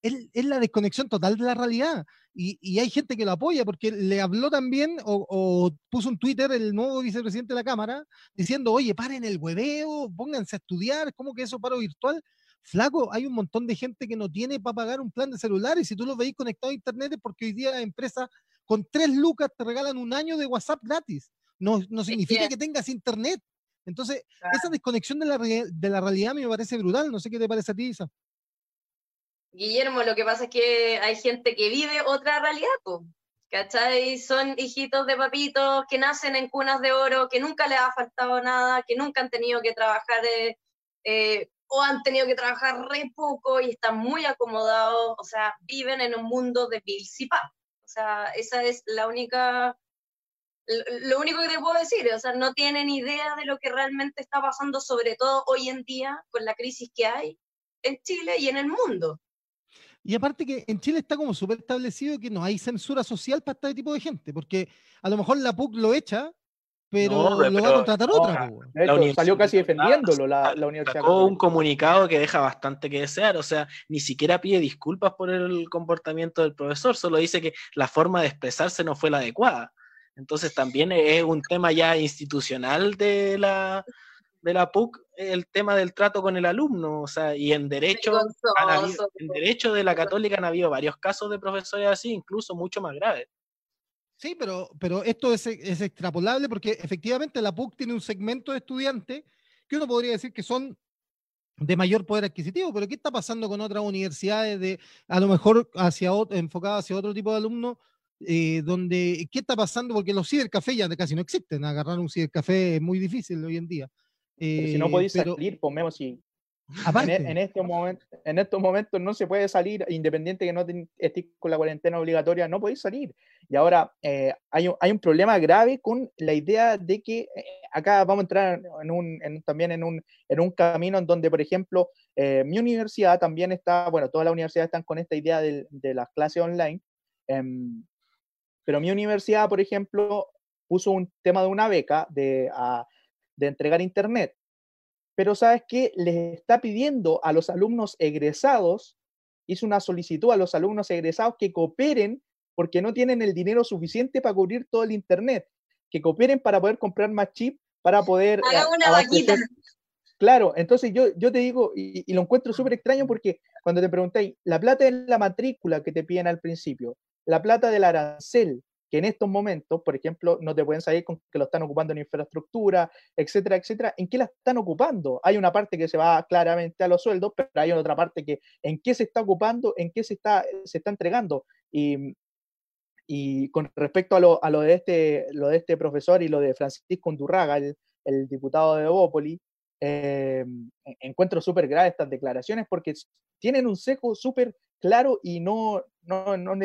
A: es la desconexión total de la realidad. Y, hay gente que lo apoya porque le habló también o, puso un Twitter el nuevo vicepresidente de la Cámara diciendo, oye, paren el hueveo, pónganse a estudiar, ¿cómo que eso paro virtual? Flaco, hay un montón de gente que no tiene para pagar un plan de celular y si tú lo veis conectado a internet es porque hoy día las empresas con tres lucas te regalan un año de WhatsApp gratis. No, no significa que tengas internet. Entonces, esa desconexión de la, de la realidad me parece brutal. No sé qué te parece a ti, Isa.
D: Guillermo, lo que pasa es que hay gente que vive otra realidad, ¿cachai? Son hijitos de papitos que nacen en cunas de oro, que nunca les ha faltado nada, que nunca han tenido que trabajar eh, eh o han tenido que trabajar re poco y están muy acomodados, o sea, viven en un mundo de y O sea, esa es la única, lo único que te puedo decir, o sea, no tienen idea de lo que realmente está pasando, sobre todo hoy en día con la crisis que hay en Chile y en el mundo.
A: Y aparte que en Chile está como súper establecido que no hay censura social para este tipo de gente, porque a lo mejor la PUC lo echa, pero lo va a contratar otra.
C: salió casi defendiéndolo la, la universidad.
B: Sacó un comunicado que deja bastante que desear, o sea, ni siquiera pide disculpas por el comportamiento del profesor, solo dice que la forma de expresarse no fue la adecuada. Entonces también es un tema ya institucional de la, de la PUC el tema del trato con el alumno, o sea, y en derecho, en derecho de la católica han habido varios casos de profesores así, incluso mucho más graves.
A: Sí, pero, pero esto es, es, extrapolable porque efectivamente la PUC tiene un segmento de estudiantes que uno podría decir que son de mayor poder adquisitivo, pero ¿qué está pasando con otras universidades de a lo mejor hacia enfocadas hacia otro tipo de alumnos? Eh, donde, ¿qué está pasando? Porque los cibercafés ya casi no existen, agarrar un cibercafé es muy difícil hoy en día.
C: si no podéis salir, ponemos si e, en, este momento, en estos momentos no se puede salir, independiente que no estés con la cuarentena obligatoria, no podéis salir. Y ahora eh, hay, un, hay, un, problema grave con la idea de que eh, acá vamos a entrar en un, también en un, en un camino en donde, por ejemplo, eh, mi universidad también está, bueno, todas las universidades están con esta idea de, de las clases online, em, pero mi universidad, por ejemplo, puso un tema de una beca de, de entregar internet pero ¿sabes qué? Les está pidiendo a los alumnos egresados, hizo una solicitud a los alumnos egresados que cooperen porque no tienen el dinero suficiente para cubrir todo el Internet, que cooperen para poder comprar más chip, para poder...
D: Haga una vaquita.
C: Claro, entonces yo, yo te digo, y, lo encuentro súper extraño porque cuando te preguntáis, la plata es la matrícula que te piden al principio, la plata del arancel, que en estos momentos, por ejemplo, no te pueden salir con que lo están ocupando en infraestructura, etcétera, etcétera, ¿en qué la están ocupando? Hay una parte que se va claramente a los sueldos, pero hay otra parte que en qué se está ocupando, en qué se está, se está entregando. Y, y con respecto a lo, a lo, de este, lo de este profesor y lo de Francisco Undurraga, el, diputado de Bópoli, eh, encuentro súper grave estas declaraciones porque tienen un seco súper claro y no, no, no,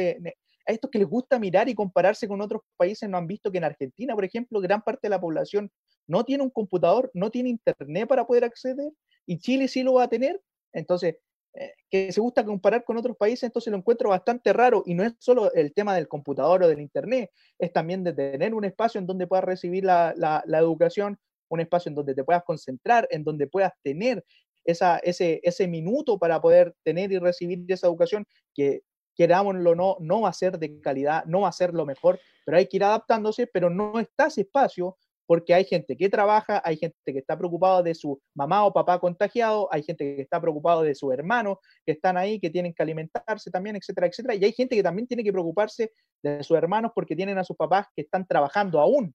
C: a estos que les gusta mirar y compararse con otros países no han visto que en Argentina, por ejemplo, gran parte de la población no tiene un computador, no tiene internet para poder acceder y Chile sí lo va a tener. Entonces, eh, que se gusta comparar con otros países, entonces lo encuentro bastante raro y no es solo el tema del computador o del internet, es también de tener un espacio en donde puedas recibir la, la, educación, un espacio en donde te puedas concentrar, en donde puedas tener esa, ese, ese minuto para poder tener y recibir esa educación que querámoslo o no, no va a ser de calidad, no va a ser lo mejor, pero hay que ir adaptándose, pero no está ese espacio porque hay gente que trabaja, hay gente que está preocupada de su mamá o papá contagiado, hay gente que está preocupada de sus hermanos que están ahí, que tienen que alimentarse también, etcétera, etcétera. Y hay gente que también tiene que preocuparse de sus hermanos porque tienen a sus papás que están trabajando aún.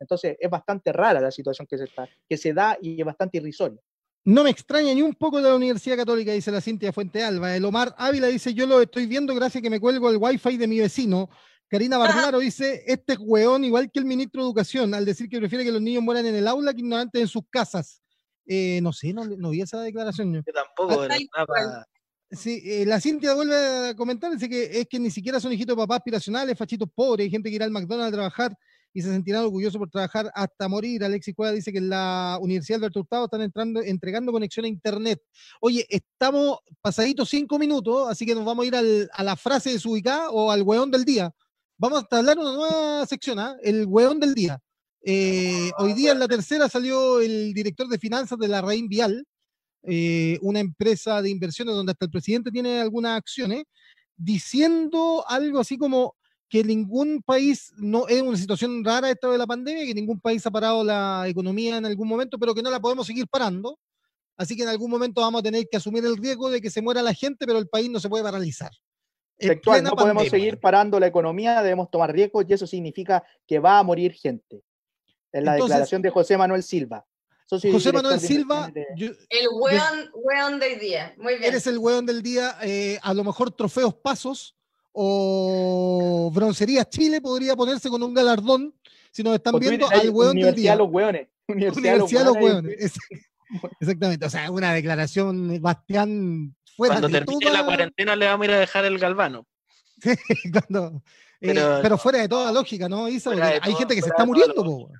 C: Entonces es bastante rara la situación que se, que se da y es bastante irrisoria.
A: No me extraña ni un poco de la Universidad Católica, dice la Cintia Fuente Alba. El Omar Ávila dice, yo lo estoy viendo gracias a que me cuelgo el wifi de mi vecino. Karina Barlaro dice, este es weón igual que el ministro de Educación, al decir que prefiere que los niños mueran en el aula que ignorantes en sus casas. Eh, no sé, no, no vi esa declaración.
B: Yo tampoco.
A: Ah, Sí, eh, la Cintia vuelve a comentar, dice que es que ni siquiera son hijitos de papás aspiracionales, fachitos pobres, hay gente que irá al McDonald's a trabajar y se sentirán orgullosos por trabajar hasta morir. Alexis Cueva dice que en la Universidad Alberto Hurtado están entrando, entregando conexión a internet. Oye, estamos pasaditos cinco minutos, así que nos vamos a ir al- a la frase desubicada o al weón del día. Vamos a hablar una nueva sección, ¿ah? el weón del día. Eh, hoy día en la tercera salió el director de finanzas de la Rein Vial, eh, una empresa de inversiones donde hasta el presidente tiene algunas acciones, diciendo algo así como que ningún país, no es una situación rara esto de la pandemia, que ningún país ha parado la economía en algún momento, pero que no la podemos seguir parando. Así que en algún momento vamos a tener que asumir el riesgo de que se muera la gente, pero el país no se puede paralizar. En
C: Textual, no podemos
A: pandemia.
C: seguir parando la economía, debemos tomar riesgos y eso significa que va a morir gente. Es la
A: Entonces-
C: declaración de José Manuel Silva.
A: José Manuel Silva,
C: de-
A: yo-
D: El weón, weón del día. Muy bien.
A: eres el weón del día, eh, a lo mejor Trofeos Pasos o Broncería Chile podría ponerse con un galardón, si nos están
C: o
A: viendo, al weón del
C: Universidad
A: día.
C: los hueones. Universidad,
A: Universidad de los
C: hueones.
A: hueones. Es- Exactamente, o sea, una declaración, Bastián, fuera
B: Cuando
A: de
B: termine la cuarentena le vamos a ir a dejar el galvano.
A: cuando- eh,
B: Pero-
A: fuera de toda lógica, ¿no, Isa? Hay
B: todo-
A: gente que se está muriendo, po.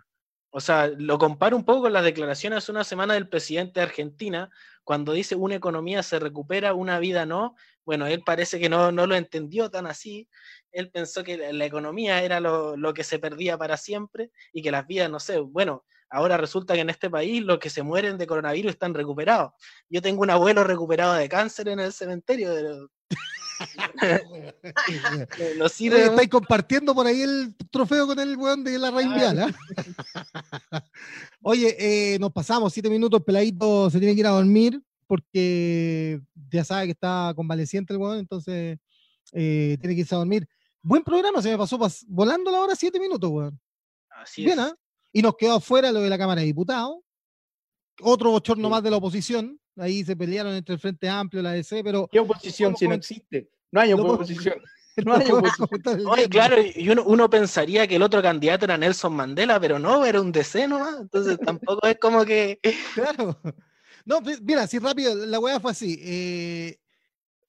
B: O sea, lo comparo un poco con las declaraciones hace una semana del presidente de Argentina, cuando dice una economía se recupera, una vida no. Bueno, él parece que no, no lo entendió tan así. Él pensó que la, la economía era lo, lo que se perdía para siempre y que las vidas, no sé, bueno, ahora resulta que en este país los que se mueren de coronavirus están recuperados. Yo tengo un abuelo recuperado de cáncer en el cementerio, pero no sirve
A: Oye,
B: de
A: estáis compartiendo por ahí el trofeo con el weón de la Rein Vial, ¿ah? Oye, eh, nos pasamos siete minutos, peladito se tiene que ir a dormir porque ya sabe que está convaleciente el weón, entonces eh, tiene que irse a dormir. Buen programa, se me pasó pas- volando la hora siete minutos, weón.
B: Así
A: Bien,
B: es.
A: ¿ah? Y nos quedó afuera lo de la Cámara de Diputados. Otro bochorno
C: Sí.
A: más de la oposición. Ahí se pelearon entre el Frente Amplio y la DC, pero
C: ¿Qué oposición
A: ¿Cómo
C: si no existe? No hay
A: No
C: oposición.
A: no
C: No
B: Oye,
A: viernes.
B: claro, y uno, uno pensaría que el otro candidato era Nelson Mandela, pero no, era un DC nomás. Entonces tampoco es como que.
A: Claro. No, mira, así rápido, la weá fue así. eh,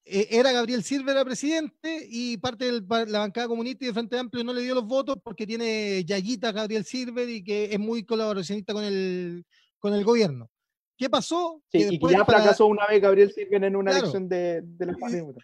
A: eh, era Gabriel Silva era presidente y parte de la bancada comunista y de Frente Amplio no le dio los votos porque tiene Yayita Gabriel Silver y que es muy colaboracionista con el, con el gobierno. ¿Qué pasó?
C: Sí,
A: Que
C: y que ya
A: para-
C: fracasó una vez Gabriel Sirven en una
A: Claro.
C: elección de, de la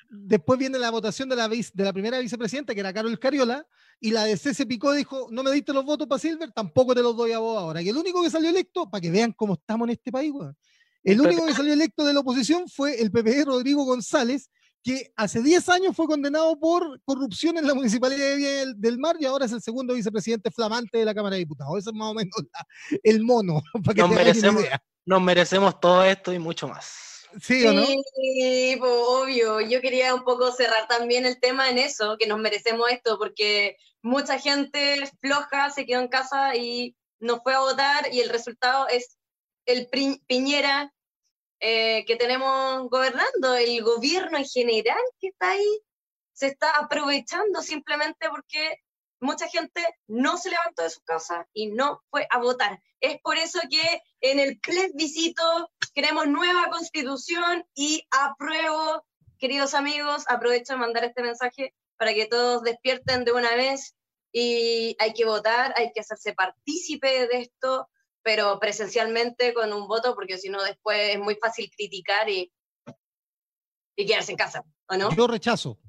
A: después viene la votación de la, vice- de la primera vicepresidenta, que era Carol Cariola, y la DC se picó y dijo, no me diste los votos para Silver, tampoco te los doy a vos ahora. Y el único que salió electo, para que vean cómo estamos en este país, weón, el único que salió electo de la oposición fue el PPD Rodrigo González, que hace 10 años fue condenado por corrupción en la Municipalidad de del, Mar y ahora es el segundo vicepresidente flamante de la Cámara de Diputados. Ese es más o menos la- el mono, para que
B: Nos merecemos,
A: idea.
B: nos merecemos todo esto y mucho más.
A: ¿Sí o no?
D: Sí, po, obvio. Yo quería un poco cerrar también el tema en eso, que nos merecemos esto, porque mucha gente floja se quedó en casa y no fue a votar y el resultado es el Piñera eh, que tenemos gobernando, el gobierno en general que está ahí, se está aprovechando simplemente porque mucha gente no se levantó de su casa y no fue a votar. Es por eso que en el plebiscito queremos nueva constitución y apruebo, queridos amigos, aprovecho de mandar este mensaje para que todos despierten de una vez y hay que votar, hay que hacerse partícipe de esto, pero presencialmente con un voto, porque si no después es muy fácil criticar y, y quedarse en casa, ¿o no?
A: Yo rechazo,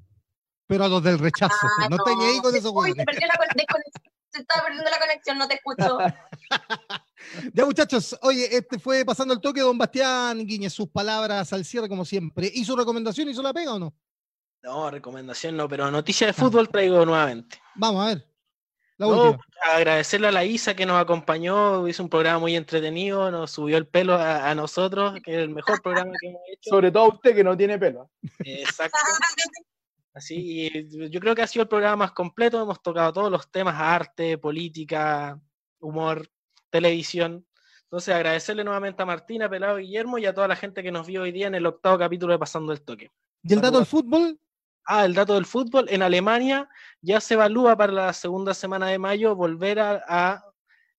A: pero a los del rechazo.
D: Ah,
A: no, estoy ni ahí con esos
D: Uy, se estaba perdiendo la conexión, no te escucho.
A: Ya muchachos, oye, este fue pasando el toque don Bastián Guiñez, sus palabras al cierre como siempre. ¿Y su recomendación hizo la pega o no?
B: No, recomendación no, pero noticia de fútbol traigo nuevamente.
A: Vamos a ver. La
B: No,
A: última.
B: agradecerle a la Isa que nos acompañó, hizo un programa muy entretenido, nos subió el pelo a, a nosotros, que es el mejor programa que hemos hecho.
C: Sobre todo usted que no tiene pelo.
B: Exacto. Así, y yo creo que ha sido el programa más completo, hemos tocado todos los temas, arte, política, humor, televisión. Entonces, agradecerle nuevamente a Martina, Pelado Guillermo y a toda la gente que nos vio hoy día en el octavo capítulo de Pasando el Toque.
A: ¿Y el dato del fútbol?
B: Ah, el dato del fútbol. En Alemania ya se evalúa para la segunda semana de mayo volver a,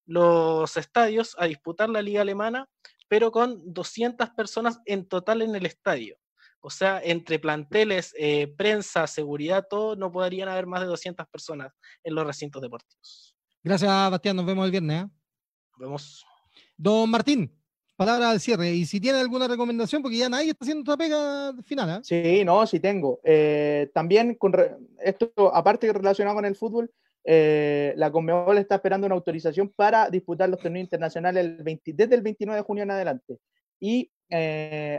B: los estadios a disputar la liga alemana, pero con 200 personas en total en el estadio. O sea, entre planteles, eh, prensa, seguridad, todo, no podrían haber más de 200 personas en los recintos deportivos.
A: Gracias, Bastián. Nos vemos el viernes. ¿eh?
B: Nos vemos.
A: Don Martín, palabra al cierre. Y si tiene alguna recomendación, porque ya nadie está haciendo esta pega final. ¿eh?
C: Sí, no, sí tengo. Eh, también, con esto, aparte relacionado con el fútbol, eh, la Conmebol está esperando una autorización para disputar los torneos internacionales desde el 29 de junio en adelante. Y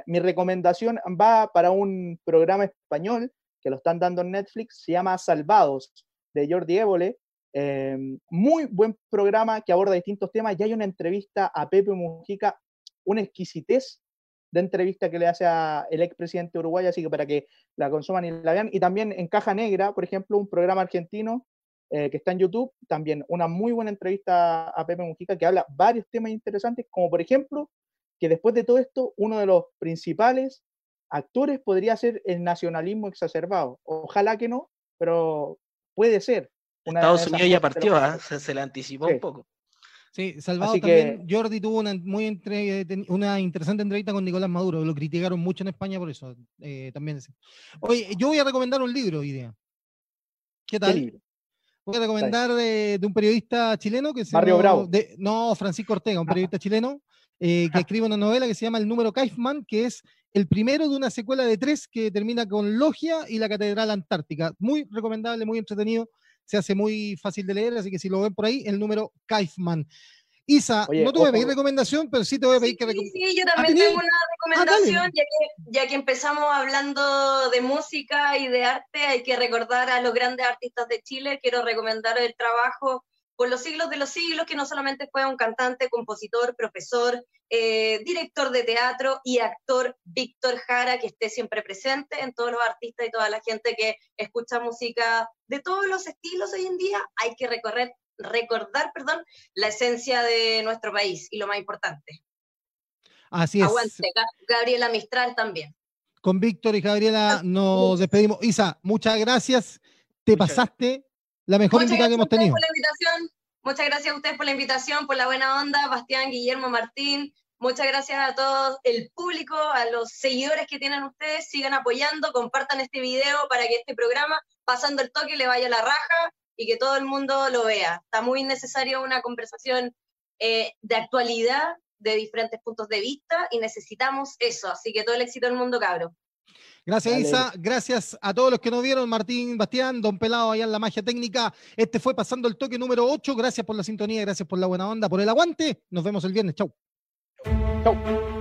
C: mi recomendación va para un programa español que lo están dando en Netflix, se llama Salvados, de Jordi Évole. muy buen programa que aborda distintos temas. Ya hay una entrevista a Pepe Mujica una exquisitez de entrevista que le hace a el expresidente uruguayo, así que para que la consuman y la vean. Y también en Caja Negra, por ejemplo, un programa argentino eh, que está en YouTube, también una muy buena entrevista a Pepe Mujica que habla varios temas interesantes, como por ejemplo, que después de todo esto, uno de los principales actores podría ser el nacionalismo exacerbado. Ojalá que no, pero puede ser.
B: Estados Unidos ya partió, ¿ah? se, le anticipó un poco.
A: Sí, Salvado también. Jordi tuvo una muy una interesante entrevista con Nicolás Maduro. Lo criticaron mucho en España por eso. Eh, también. Oye, yo voy a recomendar un libro hoy día. ¿Qué tal? Voy a recomendar de, un periodista chileno que se
C: Mario Bravo.
A: no, Francisco Ortega, un periodista chileno eh, que escribe una novela que se llama El número Kaifman, que es el primero de una secuela de tres que termina con Logia y la Catedral Antártica. Muy recomendable, muy entretenido se hace muy fácil de leer, así que si lo ven por ahí, el número Kaifman. Isa, no te voy a pedir recomendación, pero sí te voy a pedir que
D: Sí, sí, yo ah, también tengo una ah, recomendación, ya, que, ya que empezamos hablando de música y de arte, hay que recordar a los grandes artistas de Chile. Quiero recomendar el trabajo por los siglos de los siglos, que no solamente fue un cantante, compositor, profesor, eh, director de teatro y actor Víctor Jara, que esté siempre presente en todos los artistas y toda la gente que escucha música de todos los estilos hoy en día. Hay que recorrer, recordar perdón, la esencia de nuestro país y lo más importante.
A: Así es.
D: Aguante, Gabriela Mistral también.
A: Con Víctor y Gabriela nos despedimos. Isa, muchas gracias. Te pasaste la mejor invitada que hemos tenido.
D: Muchas gracias a ustedes por la invitación, por la buena onda, Bastián, Guillermo, Martín. Muchas gracias a todo el público, a los seguidores que tienen ustedes. Sigan apoyando, compartan este video para que este programa, pasando el toque, le vaya a la raja y que todo el mundo lo vea. Está muy necesario una conversación eh, de actualidad, de diferentes puntos de vista, y necesitamos eso. Así que todo el éxito del mundo, cabro.
A: Gracias, Isa. Gracias a todos los que nos vieron. Martín, Bastián, Don Pelado, allá en la magia técnica. Este fue pasando el toque número 8. Gracias por la sintonía, gracias por la buena onda, por el aguante. Nos vemos el viernes. Chau. Chau.